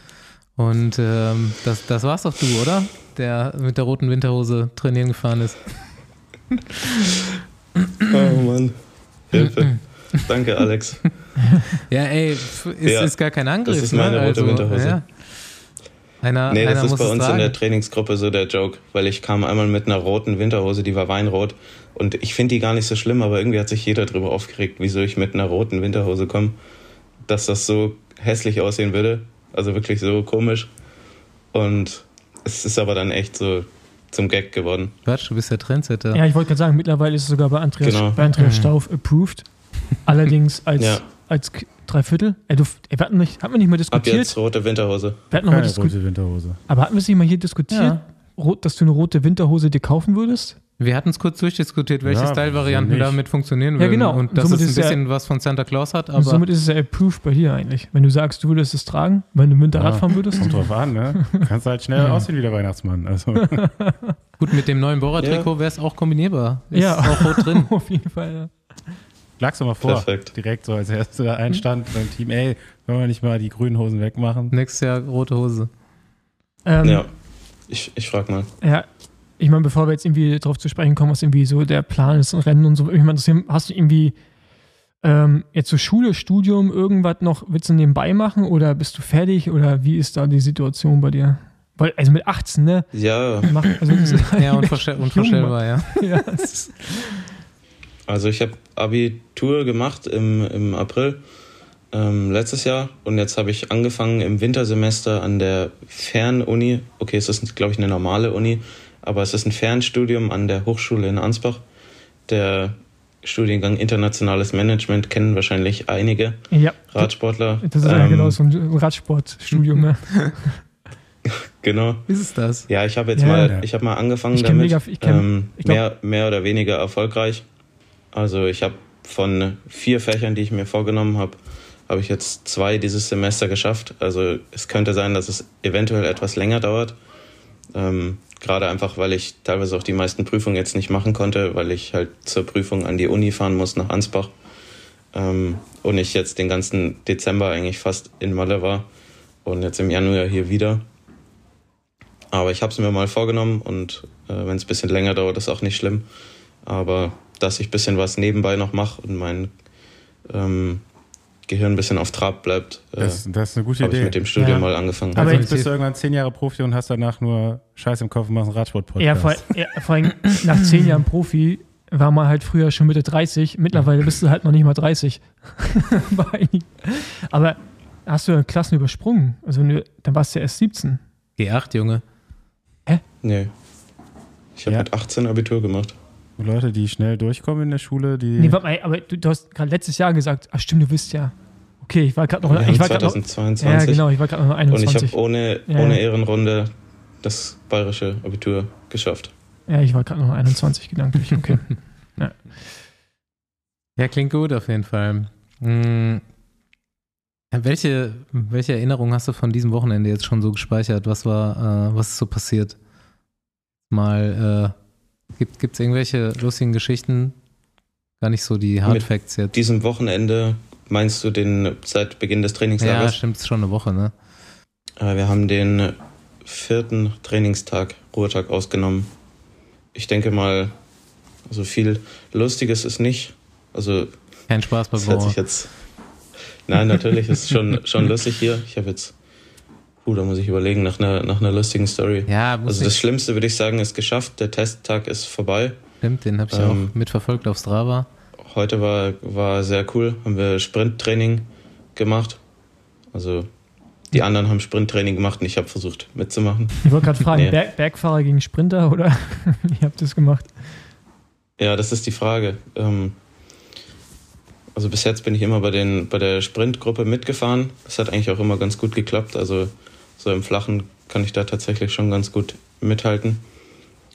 Und ähm, das, das war's doch du, oder? Der mit der roten Winterhose trainieren gefahren ist. Oh Mann. Hilfe. Danke, Alex. Ja, ey, ist, Ja, ist gar kein Angriff. das ist ne? meine rote Winterhose. Ja. Einer, Nee, einer das ist bei uns in der Trainingsgruppe so der Joke, weil ich kam einmal mit einer roten Winterhose, die war weinrot. Und ich finde die gar nicht so schlimm, aber irgendwie hat sich jeder darüber aufgeregt, wieso ich mit einer roten Winterhose komme. Dass das so hässlich aussehen würde. Also wirklich so komisch. Und es ist aber dann echt so zum Gag geworden. Quatsch, du bist der Trendsetter. ja, ich wollte gerade sagen, mittlerweile ist es sogar bei Andreas, Genau. bei Andreas Mhm. Stauf approved. Allerdings als, Ja. Als Dreiviertel. Ey, du, ey, wir hatten nicht, hatten wir nicht mal Ab diskutiert. jetzt rote Winterhose. Wir hatten noch mal Keine diskutiert. rote Winterhose. Aber hatten wir es nicht mal hier diskutiert, Ja. rot, dass du eine rote Winterhose dir kaufen würdest? Wir hatten es kurz durchdiskutiert, welche Ja, Style-Varianten nicht? damit funktionieren Ja, würden. genau. Und Und dass somit es ein ist ja- bisschen was von Santa Claus hat, Und aber somit ist es ja approved bei dir eigentlich. Wenn du sagst, du würdest es tragen, wenn du im Winter Ja. Rad fahren würdest. Kommt drauf an, ne? Kannst halt schnell aussehen wie der Weihnachtsmann. Also, gut, mit dem neuen Bora-Trikot wäre es auch kombinierbar. Ist Ja. auch rot drin. Auf jeden Fall, ja. lag's doch mal vor. Perfekt. Direkt so als erster Einstand beim Team. Ey, wollen wir nicht mal die grünen Hosen wegmachen? Nächstes Jahr rote Hose. Ähm, Ja. Ich, ich frag mal. Ja, ich meine, bevor wir jetzt irgendwie darauf zu sprechen kommen, was irgendwie so der Plan ist und Rennen und so, ich meine, hast du irgendwie ähm, jetzt so Schule, Studium, irgendwas noch, willst du nebenbei machen oder bist du fertig oder wie ist da die Situation bei dir? Weil, also mit 18, ne? Ja, Mach, also Ja, unvorstell unvorstellbar, ja. ja, Also ich habe Abitur gemacht im, im April ähm, letztes Jahr und jetzt habe ich angefangen im Wintersemester an der Fernuni. Okay, es ist glaube ich eine normale Uni, aber es ist ein Fernstudium an der Hochschule in Ansbach. Der Studiengang Internationales Management kennen wahrscheinlich einige ja, Radsportler. das ist ja Ähm, genau so ein Radsportstudium, ne? Genau. Ist es das? Ja, ich habe jetzt Ja. mal, Ja. ich habe mal angefangen damit. mega- ich kenn- ähm, ich glaub- mehr, mehr oder weniger erfolgreich. Also ich habe von vier Fächern, die ich mir vorgenommen habe, habe ich jetzt zwei dieses Semester geschafft. Also es könnte sein, dass es eventuell etwas länger dauert. Ähm, Gerade einfach, weil ich teilweise auch die meisten Prüfungen jetzt nicht machen konnte, weil ich halt zur Prüfung an die Uni fahren muss nach Ansbach. Ähm, und ich jetzt den ganzen Dezember eigentlich fast in Malle war und jetzt im Januar hier wieder. Aber ich habe es mir mal vorgenommen und äh, wenn es ein bisschen länger dauert, ist auch nicht schlimm. Aber dass ich ein bisschen was nebenbei noch mache und mein ähm, Gehirn ein bisschen auf Trab bleibt, äh, Das, das ist eine gute habe ich Idee. mit dem Studium Ja. mal angefangen. Aber also jetzt- jetzt bist du irgendwann zehn Jahre Profi und hast danach nur Scheiß im Kopf und machst einen Radsport-Podcast. Ja, vor, ja, vor allem nach zehn Jahren Profi war man halt früher schon Mitte 30. Mittlerweile bist du halt noch nicht mal 30. Bei einigen. Aber hast du Klassen übersprungen? Also wenn du, dann warst du ja erst 17. G8, Junge. nee. Ich habe Ja. mit 18 Abitur gemacht. Leute, die schnell durchkommen in der Schule, die. Nee, warte mal, aber du, du hast gerade letztes Jahr gesagt, ach stimmt, du wisst ja. Okay, ich war gerade noch, Wir ich war gerade noch, 2022 ja genau, ich war gerade noch und ich 21. habe ohne, Ja, ohne ja. Ehrenrunde das bayerische Abitur geschafft. ja, ich war gerade noch 21 gedanklich, okay. Ja, klingt gut auf jeden Fall. Hm. Welche, welche Erinnerung hast du von diesem Wochenende jetzt schon so gespeichert? Was war, äh, was ist so passiert? Mal, äh, gibt es irgendwelche lustigen Geschichten? Gar nicht so die Hard Facts jetzt. Diesem Wochenende meinst du den seit Beginn des Ja, Trainingslagers? stimmt, ist schon eine Woche, ne? Äh, Wir haben den vierten Trainingstag, Ruhetag ausgenommen. Ich denke mal, also viel Lustiges ist nicht. Also Kein Spaß bei Bauer. jetzt. Nein, natürlich ist schon schon lustig hier. Ich habe jetzt. Uh, da muss ich überlegen nach einer nach einer lustigen Story. Ja, muss Also das. Schlimmste würde ich sagen ist geschafft. Der Testtag ist vorbei. Stimmt, den habe ich Ähm, auch mitverfolgt auf Strava. Heute war war sehr cool. Haben wir Sprinttraining gemacht. Also die anderen haben Sprinttraining gemacht und ich habe versucht mitzumachen. Ich wollte gerade fragen, Nee. Berg, Bergfahrer gegen Sprinter oder wie habt ihr das gemacht? Ja, das ist die Frage. Ähm, also bis jetzt bin ich immer bei, den, bei der Sprintgruppe mitgefahren. Das hat eigentlich auch immer ganz gut geklappt. Also so im Flachen kann ich da tatsächlich schon ganz gut mithalten.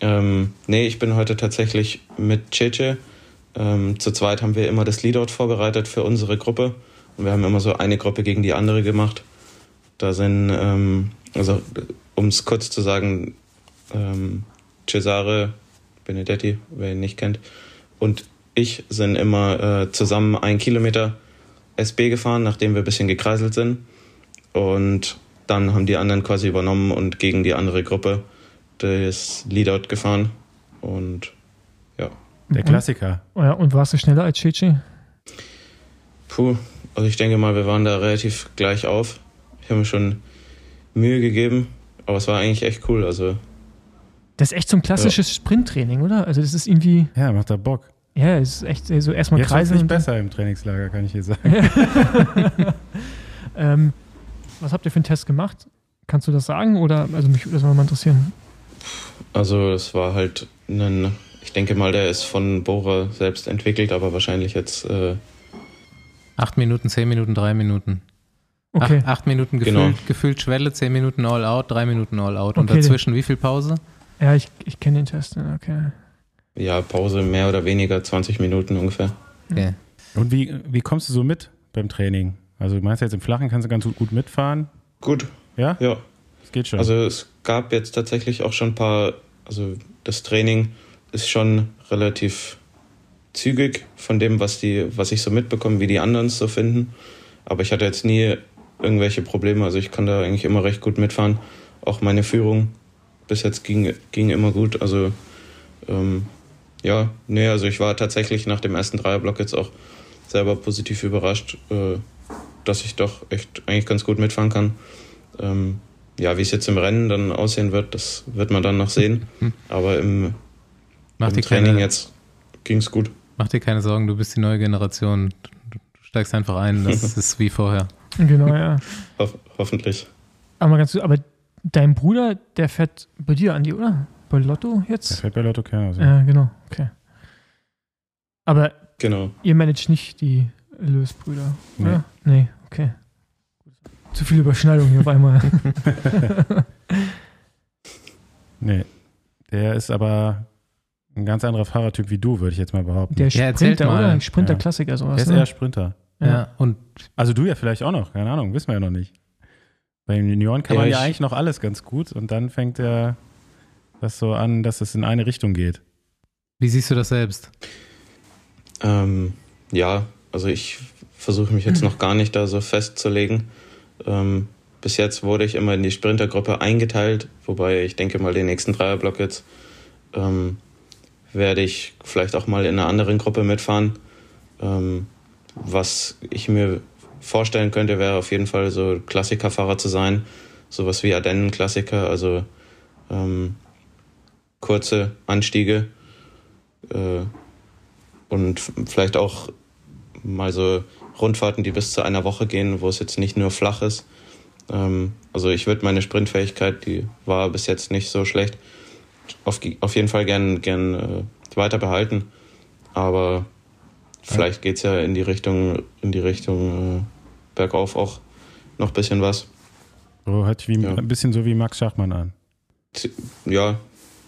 Ähm, nee, ich bin heute tatsächlich mit Cece. Ähm, zu zweit haben wir immer das Leadout vorbereitet für unsere Gruppe. Und wir haben immer so eine Gruppe gegen die andere gemacht. Da sind, ähm, also um es kurz zu sagen, ähm, Cesare Benedetti, wer ihn nicht kennt, und ich sind immer äh, zusammen einen Kilometer SB gefahren, nachdem wir ein bisschen gekreiselt sind. Und dann haben die anderen quasi übernommen und gegen die andere Gruppe das Leadout gefahren. Und ja, Der Klassiker. Oh Ja, und warst du schneller als Chichi? puh, also ich denke mal, wir waren da relativ gleich auf. Ich habe mir schon Mühe gegeben, aber es war eigentlich echt cool. Also Das ist echt so ein klassisches Sprinttraining, oder? Also das ist irgendwie, Ja, macht da Bock. ja, es ist echt so erstmal Jetzt wird's kreisen. nicht und besser im Trainingslager, kann ich dir sagen. Ähm, was habt ihr für einen Test gemacht? Kannst du das sagen? Oder, also mich würde das mal interessieren. Also es war halt ein, ich denke mal, der ist von Bora selbst entwickelt, aber wahrscheinlich jetzt, äh, Acht Minuten, zehn Minuten, drei Minuten. Okay. Acht, acht Minuten gefühlt, Genau. gefühlt Schwelle, zehn Minuten all out, drei Minuten all out. Und Okay. dazwischen wie viel Pause? Ja, ich, ich kenne den Test. ja, Okay. ja, Pause mehr oder weniger 20 Minuten ungefähr. Okay. Und wie, wie kommst du so mit beim Training? Also du meinst jetzt im Flachen kannst du ganz gut mitfahren? Gut, Ja? ja. Das geht schon. Also es gab jetzt tatsächlich auch schon ein paar, also das Training ist schon relativ zügig von dem, was die, was ich so mitbekomme, wie die anderen es so finden. Aber ich hatte jetzt nie irgendwelche Probleme. Also ich kann da eigentlich immer recht gut mitfahren. Auch meine Führung bis jetzt ging, ging immer gut. Also ähm, ja, nee, also ich war tatsächlich nach dem ersten Dreierblock jetzt auch selber positiv überrascht, äh, dass ich doch echt eigentlich ganz gut mitfahren kann. Ähm, ja, wie es jetzt im Rennen dann aussehen wird, das wird man dann noch sehen. Hm. Aber im, Mach im dir, Training keine, jetzt ging es gut. mach dir keine Sorgen, du bist die neue Generation. Du, steigst einfach ein, das ist wie vorher. Genau, ja. Ho hoffentlich. Aber, ganz, kurz, aber dein Bruder, der fährt bei dir, Andi, oder? Bei Lotto Der jetzt? fährt bei Lotto keiner. Also. Ja, genau. Okay. Aber Genau. ihr managt nicht die Lösbrüder, Nee. oder? Nee, okay. Zu viel Überschneidung hier auf einmal. Nee. Der ist aber ein ganz anderer Fahrertyp wie du, würde ich jetzt mal behaupten. Der Ja, erzählt Sprinter, mal. oder? Sprinter Ja. Klassiker sowas. Der ist ne? eher Sprinter. Ja. Ja. und Also du ja vielleicht auch noch, keine Ahnung, wissen wir ja noch nicht. Bei den Junioren kann Ja, man ja ich- eigentlich noch alles ganz gut und dann fängt er das so an, dass es in eine Richtung geht. wie siehst du das selbst? Ähm, ja, also ich versuche mich jetzt noch gar nicht da so festzulegen. Ähm, bis jetzt wurde ich immer in die Sprintergruppe eingeteilt, wobei ich denke mal den nächsten Dreierblock jetzt ähm, werde ich vielleicht auch mal in einer anderen Gruppe mitfahren. Ähm, was ich mir vorstellen könnte, wäre auf jeden Fall so Klassikerfahrer zu sein, sowas wie Ardennen-Klassiker, also ähm, kurze Anstiege äh, und vielleicht auch mal so Rundfahrten, die bis zu einer Woche gehen, wo es jetzt nicht nur flach ist. Ähm, also ich würde meine Sprintfähigkeit, die war bis jetzt nicht so schlecht, auf, auf jeden Fall gern, gern äh, weiter behalten. Aber vielleicht geht's ja in die Richtung, in die Richtung äh, bergauf auch noch ein bisschen was. So hört sich wie, Ja. ein bisschen so wie Max Schachmann an. Ja,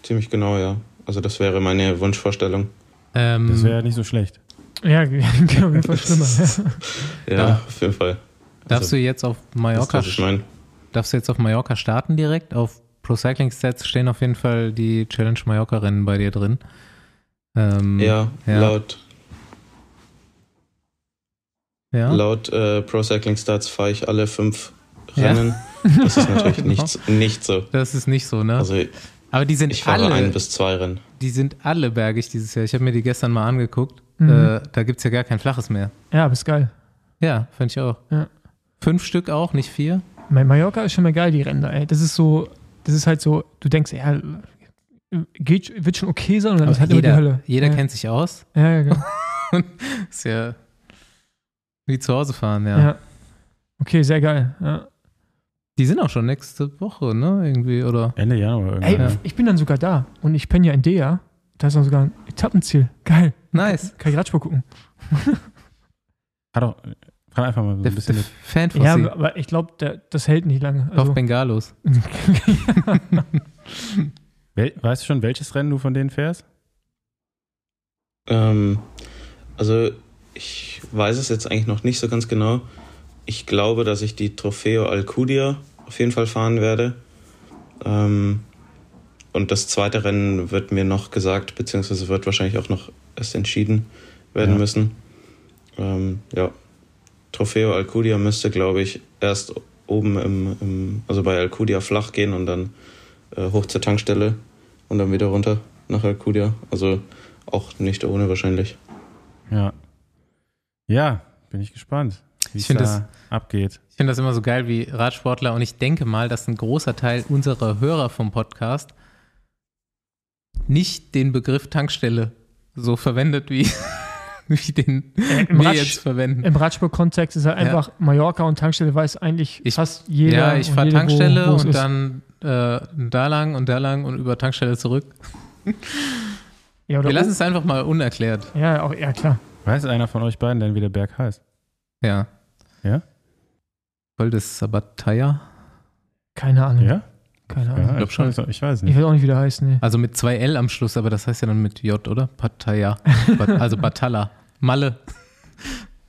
ziemlich genau, ja. Also das wäre meine Wunschvorstellung. Ähm, Das wäre ja nicht so schlecht. Ja, auf jeden Fall schlimmer. Ja, Ja. auf jeden Fall. darfst du jetzt auf Mallorca ich meine. Darfst du jetzt auf Mallorca starten direkt? Auf Pro Cycling Stats stehen auf jeden Fall die Challenge Mallorca Rennen bei dir drin. Ähm, Ja, ja. laut, ja. laut äh, Pro Cycling Stats fahre ich alle fünf Ja. Rennen. Das ist natürlich nicht, nicht so. Das ist nicht so, ne? Also Aber die sind ich fahre alle, ein bis zwei Rennen. die sind alle bergig dieses Jahr. Ich habe mir die gestern mal angeguckt. Mhm. Äh, da gibt es ja gar kein flaches mehr. ja, aber ist geil. Ja, finde ich auch. Ja. Fünf Stück auch, nicht vier. Mein Mallorca ist schon mal geil, die Ränder, ey. Das ist so, das ist halt so, du denkst, ja, geht, wird schon okay sein und dann Aber ist halt jeder immer die Hölle. jeder ja. kennt sich aus. Ja, ja, genau. Ist ja wie zu Hause fahren, ja. ja. Okay, sehr geil. Ja. Die sind auch schon nächste Woche, ne? Irgendwie, oder? Ende Januar irgendwie. Ey, ja. ich bin dann sogar da und ich penne ja in Dea. Da ist dann sogar ein Etappenziel. Geil. Nice. Kann ich Radsport gucken. Hat doch, frag einfach mal so Der, ein bisschen der. Fan von Ja, sie. aber- aber ich glaube, das hält nicht lange. Auf Also, Bengalos. Wel weißt du schon, welches Rennen du von denen fährst? Ähm, also ich weiß es jetzt eigentlich noch nicht so ganz genau. Ich glaube, dass ich die Trofeo Alcudia auf jeden Fall fahren werde. Ähm, und das zweite Rennen wird mir noch gesagt, beziehungsweise wird wahrscheinlich auch noch erst entschieden werden Ja. müssen. Ähm, ja, Trofeo Alcudia müsste, glaube ich, erst oben im, im, also bei Alcudia flach gehen und dann äh, hoch zur Tankstelle und dann wieder runter nach Alcudia. Also auch nicht ohne wahrscheinlich. Ja. Ja, bin ich gespannt, wie Ich es da abgeht. Ich finde das immer so geil wie Radsportler und ich denke mal, dass ein großer Teil unserer Hörer vom Podcast nicht den Begriff Tankstelle so verwendet, wie, wie den Äh, wir Rad, jetzt verwenden. Im Radsport-Kontext ist halt Ja. einfach Mallorca und Tankstelle weiß eigentlich Ich- fast jeder. ja, ich fahre wo- Tankstelle wo es und ist. dann äh, da lang und da lang und über Tankstelle zurück. Ja, oder Wir lassen es einfach mal unerklärt. Ja, auch, ja, klar. Weiß einer von euch beiden denn, wie der Berg heißt? Ja. Ja? Voll das Sabataya. Keine Ahnung. Ja? Keine Ahnung. ja glaub ich, schon. weiß, ich weiß Ich nicht. weiß auch nicht, wie der heißt, ne. Also mit zwei L am Schluss, aber das heißt ja dann mit J, oder? Pataya. Bat, also Batalla. Malle.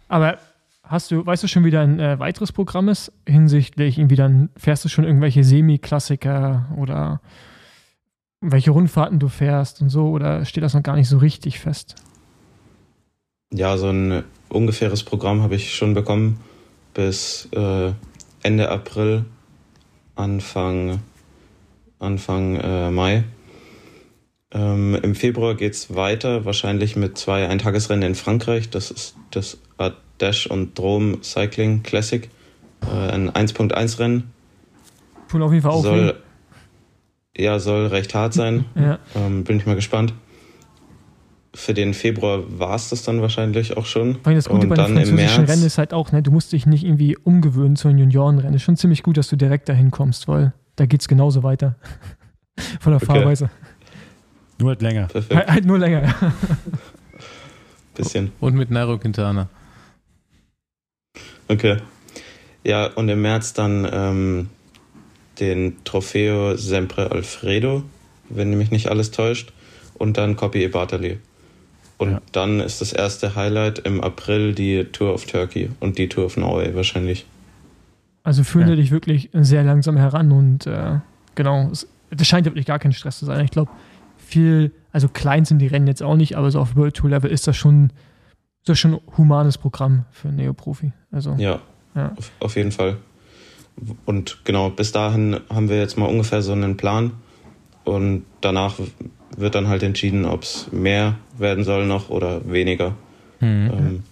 Aber hast du, weißt du schon, wie dein äh, weiteres Programm ist? Hinsichtlich irgendwie dann fährst du schon irgendwelche Semi-Klassiker oder welche Rundfahrten du fährst und so oder steht das noch gar nicht so richtig fest? Ja, so ein ungefähres Programm habe ich schon bekommen bis äh, Ende April, Anfang, Anfang äh, Mai. Ähm, Im Februar geht es weiter, wahrscheinlich mit zwei Eintagesrennen in Frankreich. Das ist das Ardèche und Drôme Cycling Classic. Äh, ein 1.1-Rennen. Tun auf jeden Fall auch. Soll, ja, soll recht hart sein. Ja. Ähm, bin ich mal gespannt. Für den Februar war es das dann wahrscheinlich auch schon. Weil das Gute Und bei den dann im französischen März. Rennen ist halt auch, ne, du musst dich nicht irgendwie umgewöhnen zu einem Juniorenrennen. Ist schon ziemlich gut, dass du direkt dahin kommst, weil da geht es genauso weiter. Von der Okay. Fahrweise. Nur halt länger. Perfekt, Halt, halt nur länger. bisschen. Und mit Nairo Quintana. Okay. Ja, und im März dann ähm, den Trofeo Sempre Alfredo, wenn mich nicht alles täuscht. Und dann Copy e Bartali. Und Ja. dann ist das erste Highlight im April die Tour of Turkey und die Tour of Norway wahrscheinlich. Also fühle Ja. dich wirklich sehr langsam heran und äh, genau, es, das scheint ja wirklich gar kein Stress zu sein. Ich glaube, viel, also klein sind die Rennen jetzt auch nicht, aber so auf World Tour Level ist das schon, ist das schon ein humanes Programm für einen Neoprofi. Also Ja, Ja. Auf, auf jeden Fall. Und genau, bis dahin haben wir jetzt mal ungefähr so einen Plan. Und danach wird dann halt entschieden, ob es mehr werden soll noch oder weniger. Mhm. Ähm,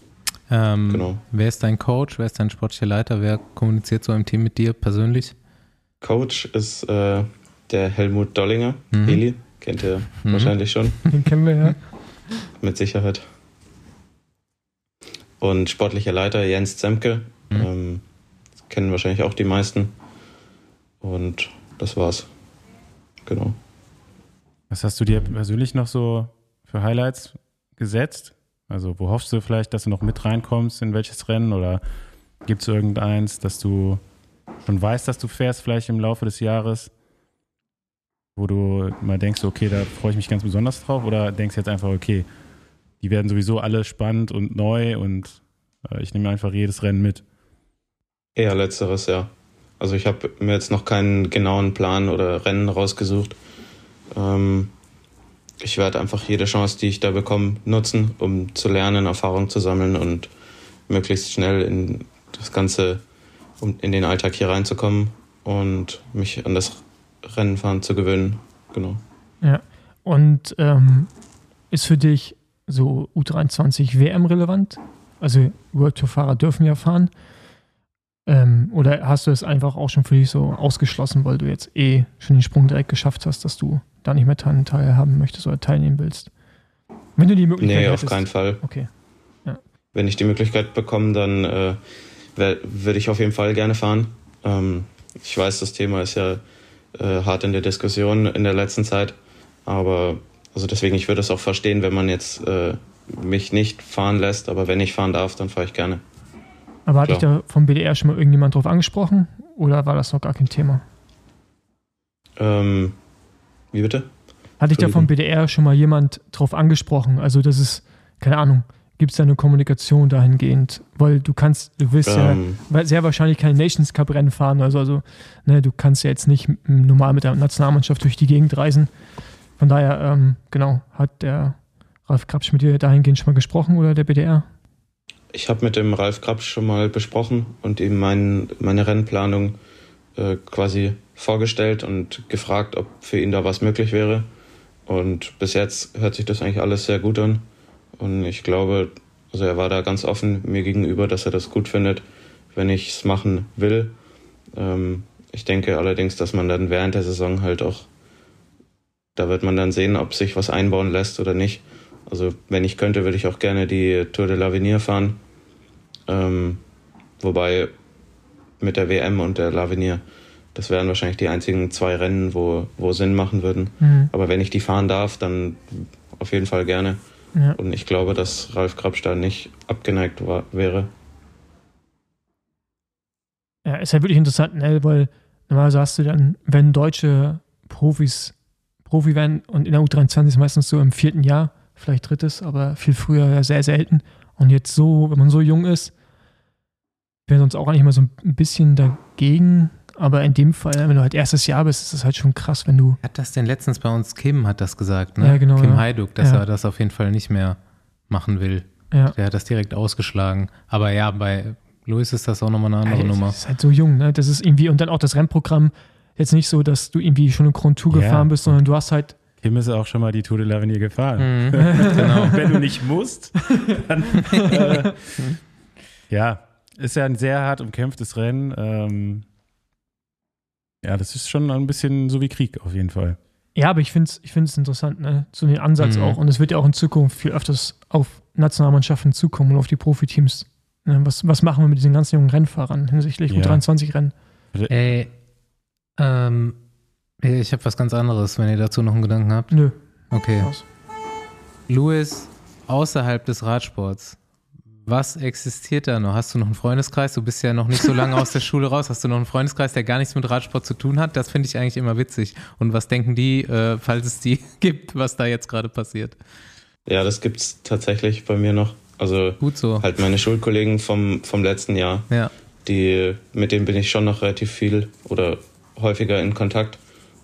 Ähm, Genau. Wer ist dein Coach? Wer ist dein sportlicher Leiter? Wer kommuniziert so im Team mit dir persönlich? Coach ist äh, der Helmut Dollinger, Mhm. Heli, kennt ihr Mhm. wahrscheinlich schon, den kennen wir ja. mit Sicherheit. Und sportlicher Leiter Jens Zemke, Mhm. ähm, kennen wahrscheinlich auch die meisten. Und das war's. Genau. Was hast du dir persönlich noch so für Highlights gesetzt? Also, wo hoffst du vielleicht, dass du noch mit reinkommst in welches Rennen oder gibt es irgendeins, dass du schon weißt, dass du fährst, vielleicht im Laufe des Jahres, wo du mal denkst, okay, da freue ich mich ganz besonders drauf oder denkst jetzt einfach, okay, die werden sowieso alle spannend und neu und äh, ich nehme einfach jedes Rennen mit. Eher letzteres, ja. Also ich habe mir jetzt noch keinen genauen Plan oder Rennen rausgesucht. Ähm, ich werde einfach jede Chance, die ich da bekomme, nutzen, um zu lernen, Erfahrung zu sammeln und möglichst schnell in das Ganze, um in den Alltag hier reinzukommen und mich an das Rennenfahren zu gewöhnen. Genau. Ja. Und ähm, ist für dich so U23 WM relevant? Also World Tour Fahrer dürfen ja fahren. Ähm, oder hast du es einfach auch schon für dich so ausgeschlossen, weil du jetzt eh schon den Sprung direkt geschafft hast, dass du da nicht mehr teilhaben möchtest oder teilnehmen willst? Wenn du die Möglichkeit Nee, auf hättest. keinen Fall. Okay. wenn ich die Möglichkeit bekomme, dann äh, würde ich auf jeden Fall gerne fahren. Ähm, ich weiß, das Thema ist ja äh, hart in der Diskussion in der letzten Zeit, aber also deswegen, ich würde es auch verstehen, wenn man jetzt äh, mich nicht fahren lässt, aber wenn ich fahren darf, dann fahre ich gerne. Aber hatte ich da vom BDR schon mal irgendjemand drauf angesprochen oder war das noch gar kein Thema? Ähm, wie bitte? Hatte ich da vom BDR schon mal jemand drauf angesprochen? Also, das ist, keine Ahnung, gibt es da eine Kommunikation dahingehend? Weil du kannst, du willst Ähm. ja sehr wahrscheinlich kein Nations Cup Rennen fahren. Also, also ne, du kannst ja jetzt nicht normal mit der Nationalmannschaft durch die Gegend reisen. Von daher, ähm, genau, hat der Ralf Krapsch mit dir dahingehend schon mal gesprochen oder der BDR? Ich habe mit dem Ralf Krapsch schon mal besprochen und ihm mein, meine Rennplanung äh, quasi vorgestellt und gefragt, ob für ihn da was möglich wäre. Und bis jetzt hört sich das eigentlich alles sehr gut an. Und ich glaube, also er war da ganz offen mir gegenüber, dass er das gut findet, wenn ich es machen will. Ähm, ich denke allerdings, dass man dann während der Saison halt auch, da wird man dann sehen, ob sich was einbauen lässt oder nicht. Also wenn ich könnte, würde ich auch gerne die Tour de l'Avenir fahren. Ähm, wobei mit der WM und der l'Avenir, das wären wahrscheinlich die einzigen zwei Rennen, wo, wo Sinn machen würden. Mhm. Aber wenn ich die fahren darf, dann auf jeden Fall gerne. Ja. Und ich glaube, dass Ralf Krapsch da nicht abgeneigt war, wäre. Ja, ist ja wirklich interessant, ne? weil normalerweise hast du dann, wenn deutsche Profis Profi werden und in der U23 ist meistens so im vierten Jahr, vielleicht drittes, aber viel früher ja sehr selten. Und jetzt so, wenn man so jung ist, wäre sonst auch eigentlich mal so ein bisschen dagegen. Aber in dem Fall, wenn du halt erstes Jahr bist, ist das halt schon krass, wenn du. Hat das denn letztens bei uns Kim hat das gesagt, ne? Ja, genau, Kim ja. Heiduk, dass Ja. er das auf jeden Fall nicht mehr machen will. Ja, Der hat das direkt ausgeschlagen. Aber ja, bei Luis ist das auch nochmal eine andere Ey, Nummer. Das ist halt so jung, ne? Das ist irgendwie, und dann auch das Rennprogramm, jetzt nicht so, dass du irgendwie schon eine Grand Tour Ja. gefahren bist, sondern du hast halt, Kim ist auch schon mal die Tour de l'Avenir gefahren. Mhm, genau. Wenn du nicht musst, dann. Äh, ja, ist ja ein sehr hart umkämpftes Rennen. Ähm, ja, das ist schon ein bisschen so wie Krieg auf jeden Fall. ja, aber ich finde es ich find's interessant, ne? So den Ansatz Mhm. auch. Und es wird ja auch in Zukunft viel öfters auf Nationalmannschaften zukommen und auf die Profiteams. Ne? Was, was machen wir mit diesen ganzen jungen Rennfahrern hinsichtlich Ja. U23-Rennen? Ey, ähm, ich habe was ganz anderes, wenn ihr dazu noch einen Gedanken habt. Nö. Okay. Was? Louis, außerhalb des Radsports, was existiert da noch? Hast du noch einen Freundeskreis? Du bist ja noch nicht so lange aus der Schule raus. Hast du noch einen Freundeskreis, der gar nichts mit Radsport zu tun hat? Das finde ich eigentlich immer witzig. Und was denken die, äh, falls es die gibt, was da jetzt gerade passiert? Ja, das gibt's tatsächlich bei mir noch. Also Gut so. halt meine Schulkollegen vom, vom letzten Jahr. Ja. die, mit denen bin ich schon noch relativ viel oder häufiger in Kontakt.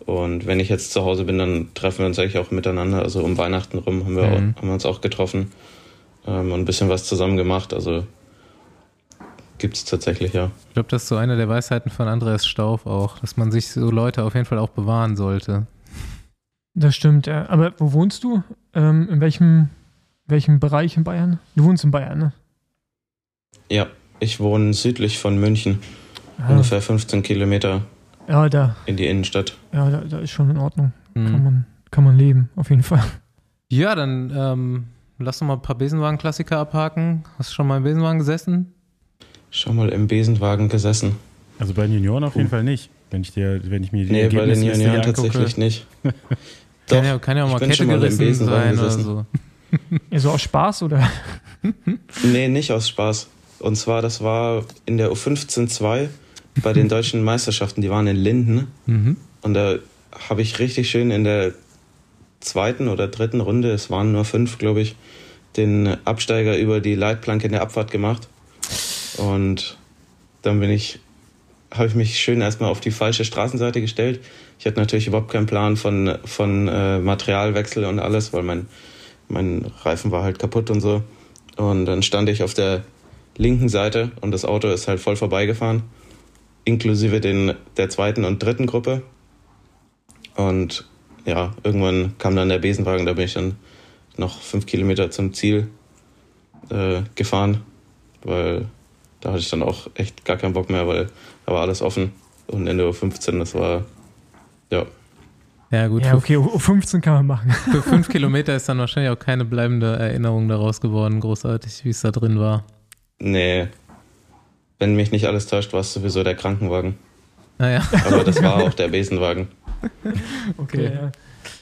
Und wenn ich jetzt zu Hause bin, dann treffen wir uns eigentlich auch miteinander. Also um Weihnachten rum haben wir, Mhm. auch, haben wir uns auch getroffen ähm, und ein bisschen was zusammen gemacht. Also gibt es tatsächlich, ja. Ich glaube, das ist so eine der Weisheiten von Andreas Stauf auch, dass man sich so Leute auf jeden Fall auch bewahren sollte. Das stimmt, ja. Aber wo wohnst du? Ähm, in welchem, welchem Bereich in Bayern? Du wohnst in Bayern, ne? Ja, ich wohne südlich von München, Ah, ungefähr 15 Kilometer ja, da, in die Innenstadt. ja da, da ist schon in Ordnung. Hm. Kann, man, kann man leben, auf jeden Fall. Ja, dann ähm, lass doch mal ein paar Besenwagen-Klassiker abhaken. Hast du schon mal im Besenwagen gesessen? Schon mal im Besenwagen gesessen. Also bei den Junioren auf jeden Fall nicht. Wenn ich, dir, wenn ich mir die Nee, bei den Junioren angucke. tatsächlich nicht. Kann ja, kann ja auch ich mal bin Kette schon mal im gerissen Besenwagen sein oder gesessen. so. So aus Spaß oder? Nee, nicht aus Spaß. Und zwar, das war in der U15-2 bei den deutschen Meisterschaften, die waren in Linden. Mhm. Und da habe ich richtig schön in der zweiten oder dritten Runde, es waren nur fünf, glaube ich, den Absteiger über die Leitplanke in der Abfahrt gemacht. Und dann bin ich, habe ich mich schön erstmal auf die falsche Straßenseite gestellt. Ich hatte natürlich überhaupt keinen Plan von, von äh, Materialwechsel und alles, weil mein, mein Reifen war halt kaputt und so. Und dann stand ich auf der linken Seite und das Auto ist halt voll vorbeigefahren, inklusive den, der zweiten und dritten Gruppe. Und ja, irgendwann kam dann der Besenwagen, da bin ich dann noch fünf Kilometer zum Ziel äh, gefahren, weil da hatte ich dann auch echt gar keinen Bock mehr, weil da war alles offen. Und in der U15, das war, ja, Ja, gut. Ja, okay, U15 kann man machen. für fünf Kilometer ist dann wahrscheinlich auch keine bleibende Erinnerung daraus geworden, großartig, wie es da drin war. nee, wenn mich nicht alles täuscht, war es sowieso der Krankenwagen. Naja, Aber das war auch der Besenwagen. Okay. Ja.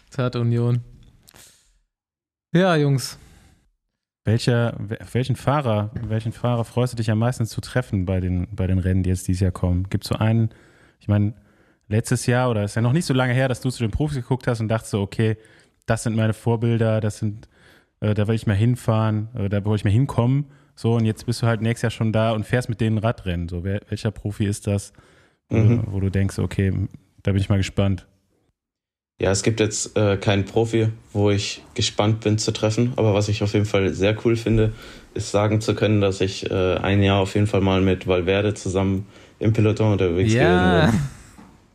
Tat Union. Ja, Jungs. Welcher, welchen Fahrer, welchen Fahrer freust du dich am meisten zu treffen bei den, bei den Rennen, die jetzt dieses Jahr kommen? Gibt es so einen, ich meine, letztes Jahr oder ist ja noch nicht so lange her, dass du zu den Profis geguckt hast und dachtest so, okay, das sind meine Vorbilder, das sind, äh, da will ich mal hinfahren, äh, da will ich mal hinkommen. So, und jetzt bist du halt nächstes Jahr schon da und fährst mit denen Radrennen. So, wer, welcher Profi ist das, Mhm. du, wo du denkst, okay, da bin ich mal gespannt. Ja, es gibt jetzt äh, keinen Profi, wo ich gespannt bin zu treffen. Aber was ich auf jeden Fall sehr cool finde, ist sagen zu können, dass ich äh, ein Jahr auf jeden Fall mal mit Valverde zusammen im Peloton unterwegs gewesen Ja, bin.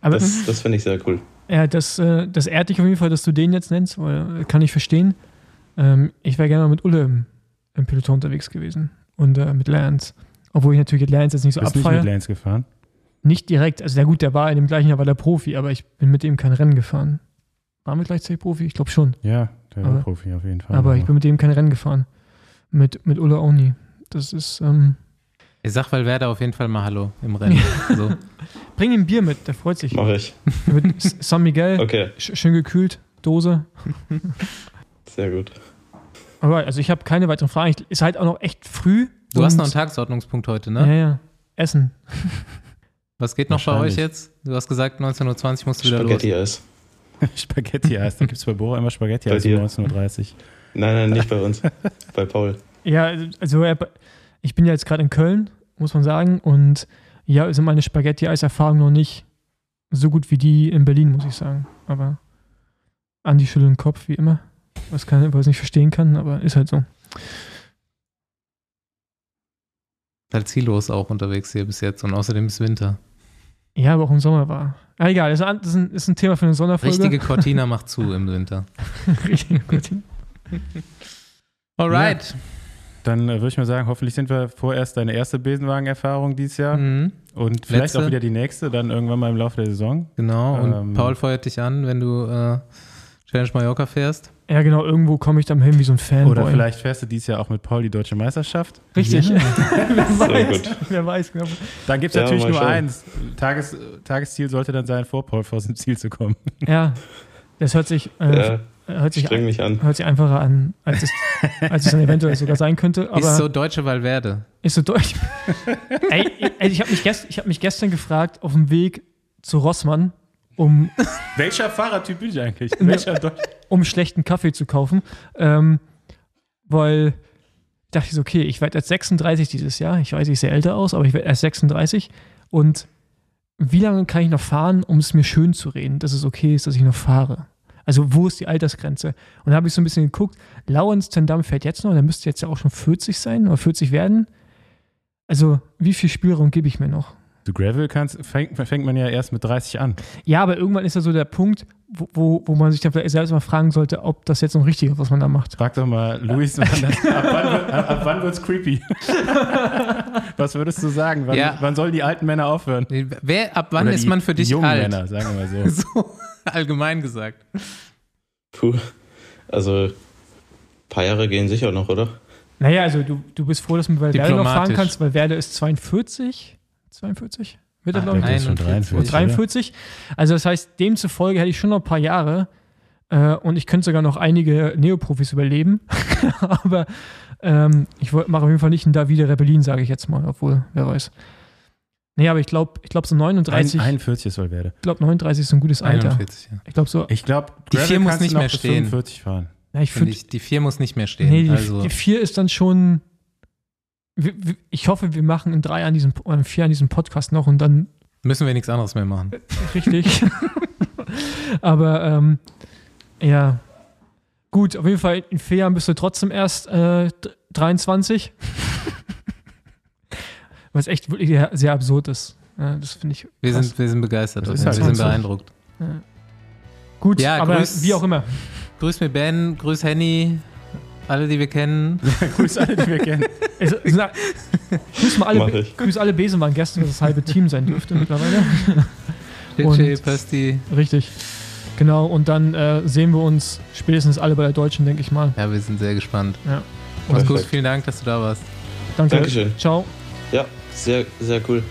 Aber Das, das finde ich sehr cool. ja, das, äh, das ehrt dich auf jeden Fall, dass du den jetzt nennst, weil äh, kann ich verstehen. Ähm, ich wäre gerne mal mit Ulle im, im Peloton unterwegs gewesen und äh, mit Lance. Obwohl ich natürlich Lance jetzt nicht so bist nicht abfeiere. mit Lance gefahren? Nicht direkt, also na gut, der war in dem gleichen Jahr war der Profi, aber ich bin mit ihm kein Rennen gefahren. Waren wir gleichzeitig Profi? Ich glaube schon. Ja, der war Aber- Profi auf jeden Fall. Aber ich bin mit dem kein Rennen gefahren. Mit, mit Ulle auch nie. Das ist, ähm, ich sag Valverde auf jeden Fall mal Hallo im Rennen. So. bring ihm Bier mit, der freut sich. Mache ich. mit San Miguel, Okay, sch schön gekühlt, Dose. sehr gut. Alright, also ich habe keine weiteren Fragen. Ich, ist halt auch noch echt früh. Du hast noch einen Tagesordnungspunkt heute, Ja, ne? ja. Essen. Was geht noch bei euch jetzt? Du hast gesagt, 19.20 Uhr musst du wieder los. Spaghetti-Eis. Spaghetti-Eis. Da gibt es bei Bora immer Spaghetti-Eis Bei um dir. 19.30 Uhr. Nein, nein, nicht bei uns. bei Paul. Ja, also er- ich bin ja jetzt gerade in Köln, muss man sagen. Und ja, sind meine Spaghetti-Eis-Erfahrungen noch nicht so gut wie die in Berlin, muss ich sagen. Aber Andi schüttelt den Kopf, wie immer. Was kann, was ich nicht verstehen kann, aber ist halt so. Halt ziellos auch unterwegs hier bis jetzt und außerdem ist Winter. Ja, aber auch im Sommer war. Ah, egal, das ist ein, ist ein, Thema für eine Sonderfolge. Richtige Cortina macht zu im Winter. Richtige gut. Alright. Dann äh, würde ich mal sagen, hoffentlich sind wir vorerst deine erste Besenwagen-Erfahrung dieses Jahr Mhm, und vielleicht Letzte. auch wieder die nächste, dann irgendwann mal im Laufe der Saison. genau. Und Ähm. Paul feuert dich an, wenn du äh, Challenge Mallorca fährst. Ja, genau, irgendwo komme ich dann hin wie so ein Fanboy. Oder vielleicht fährst du dieses Jahr auch mit Paul die deutsche Meisterschaft. Richtig. Ja. wer, Sehr weiß, gut. wer weiß, genau. Dann gibt es Ja, natürlich nur schauen. eins. Tages, Tagesziel sollte dann sein, vor Paul vor dem Ziel zu kommen. Ja, das hört sich, äh, Ja, hört, sich mich an. hört sich einfacher an, als es, als es dann eventuell sogar sein könnte. Aber ist so deutsche Valverde. ist so deutsch. ey, ey, ich habe mich, gest, ich hab mich gestern gefragt, auf dem Weg zu Rossmann, um, Welcher Fahrertyp bin ich eigentlich? Deutsch? um schlechten Kaffee zu kaufen. Ähm, weil ich dachte so, okay, ich werde erst 36 dieses Jahr. Ich weiß, ich sehe älter aus, aber ich werde erst 36. Und wie lange kann ich noch fahren, um es mir schön zu reden, dass es okay ist, dass ich noch fahre? Also, wo ist die Altersgrenze? Und da habe ich so ein bisschen geguckt. Lawrence Tendam fährt jetzt noch, der müsste jetzt ja auch schon 40 sein oder 40 werden. Also, wie viel Spielraum gebe ich mir noch? Du Gravel kannst, fängt, fängt man ja erst mit 30 an. Ja, aber irgendwann ist ja so der Punkt, wo, wo, wo man sich dann vielleicht selbst mal fragen sollte, ob das jetzt noch richtig ist, was man da macht. Frag doch mal Luis, wann das, ab wann, wird- ab, wann wird's creepy? Was würdest du sagen? Wann, Ja. wann sollen die alten Männer aufhören? Wer, ab wann Oder ist die, man für dich jungen alt? Männer, sagen wir mal so. So allgemein gesagt. Puh. Also, ein paar Jahre gehen sicher noch, oder? Naja, also du, du bist froh, dass du mit Valverde noch fahren kannst, weil Valverde ist 42. 42? Wird er, Ah, glaube ich. der ist schon 43. 43. Also das heißt, demzufolge hätte ich schon noch ein paar Jahre äh, und ich könnte sogar noch einige Neoprofis überleben. Aber ähm, ich mache auf jeden Fall nicht einen Davide Rebellin, sage ich jetzt mal, obwohl, wer weiß. Nee, aber ich glaube, ich glaube so 39, Ein, 41 soll werden. ich glaube 39 ist ein gutes Alter. 41, ja. Ich glaube so, Ich glaube, Die vier muss nicht mehr stehen. 45 fahren. ja, ich Finde finde, ich, die vier muss nicht mehr stehen. nee, die, also, die vier ist dann schon, ich hoffe, wir machen in drei Jahren diesen, oder in vier Jahren diesen Podcast noch und dann müssen wir nichts anderes mehr machen. Richtig. Aber ähm, ja. Gut, auf jeden Fall in vier Jahren bist du trotzdem erst äh, d- 23. Was echt wirklich sehr, sehr absurd ist. Ja, das finde ich. Wir sind, wir sind begeistert. Halt wir sind so. beeindruckt. gut, Ja, aber grüß- wie auch immer. Grüß mir Ben, grüß Henny, alle, die wir kennen. Grüß alle, die wir kennen. Also, sag, grüß mal alle, ich. grüß alle Besenwagen gestern, dass das halbe Team sein dürfte mittlerweile. Und- Pösti. Richtig. Genau, und dann äh, sehen wir uns spätestens alle bei der Deutschen, denke ich mal. Ja, wir sind sehr gespannt. Ja. Mach's gut, vielen Dank, dass du da warst. Danke. Dankeschön. Ciao. Ja, sehr, sehr cool.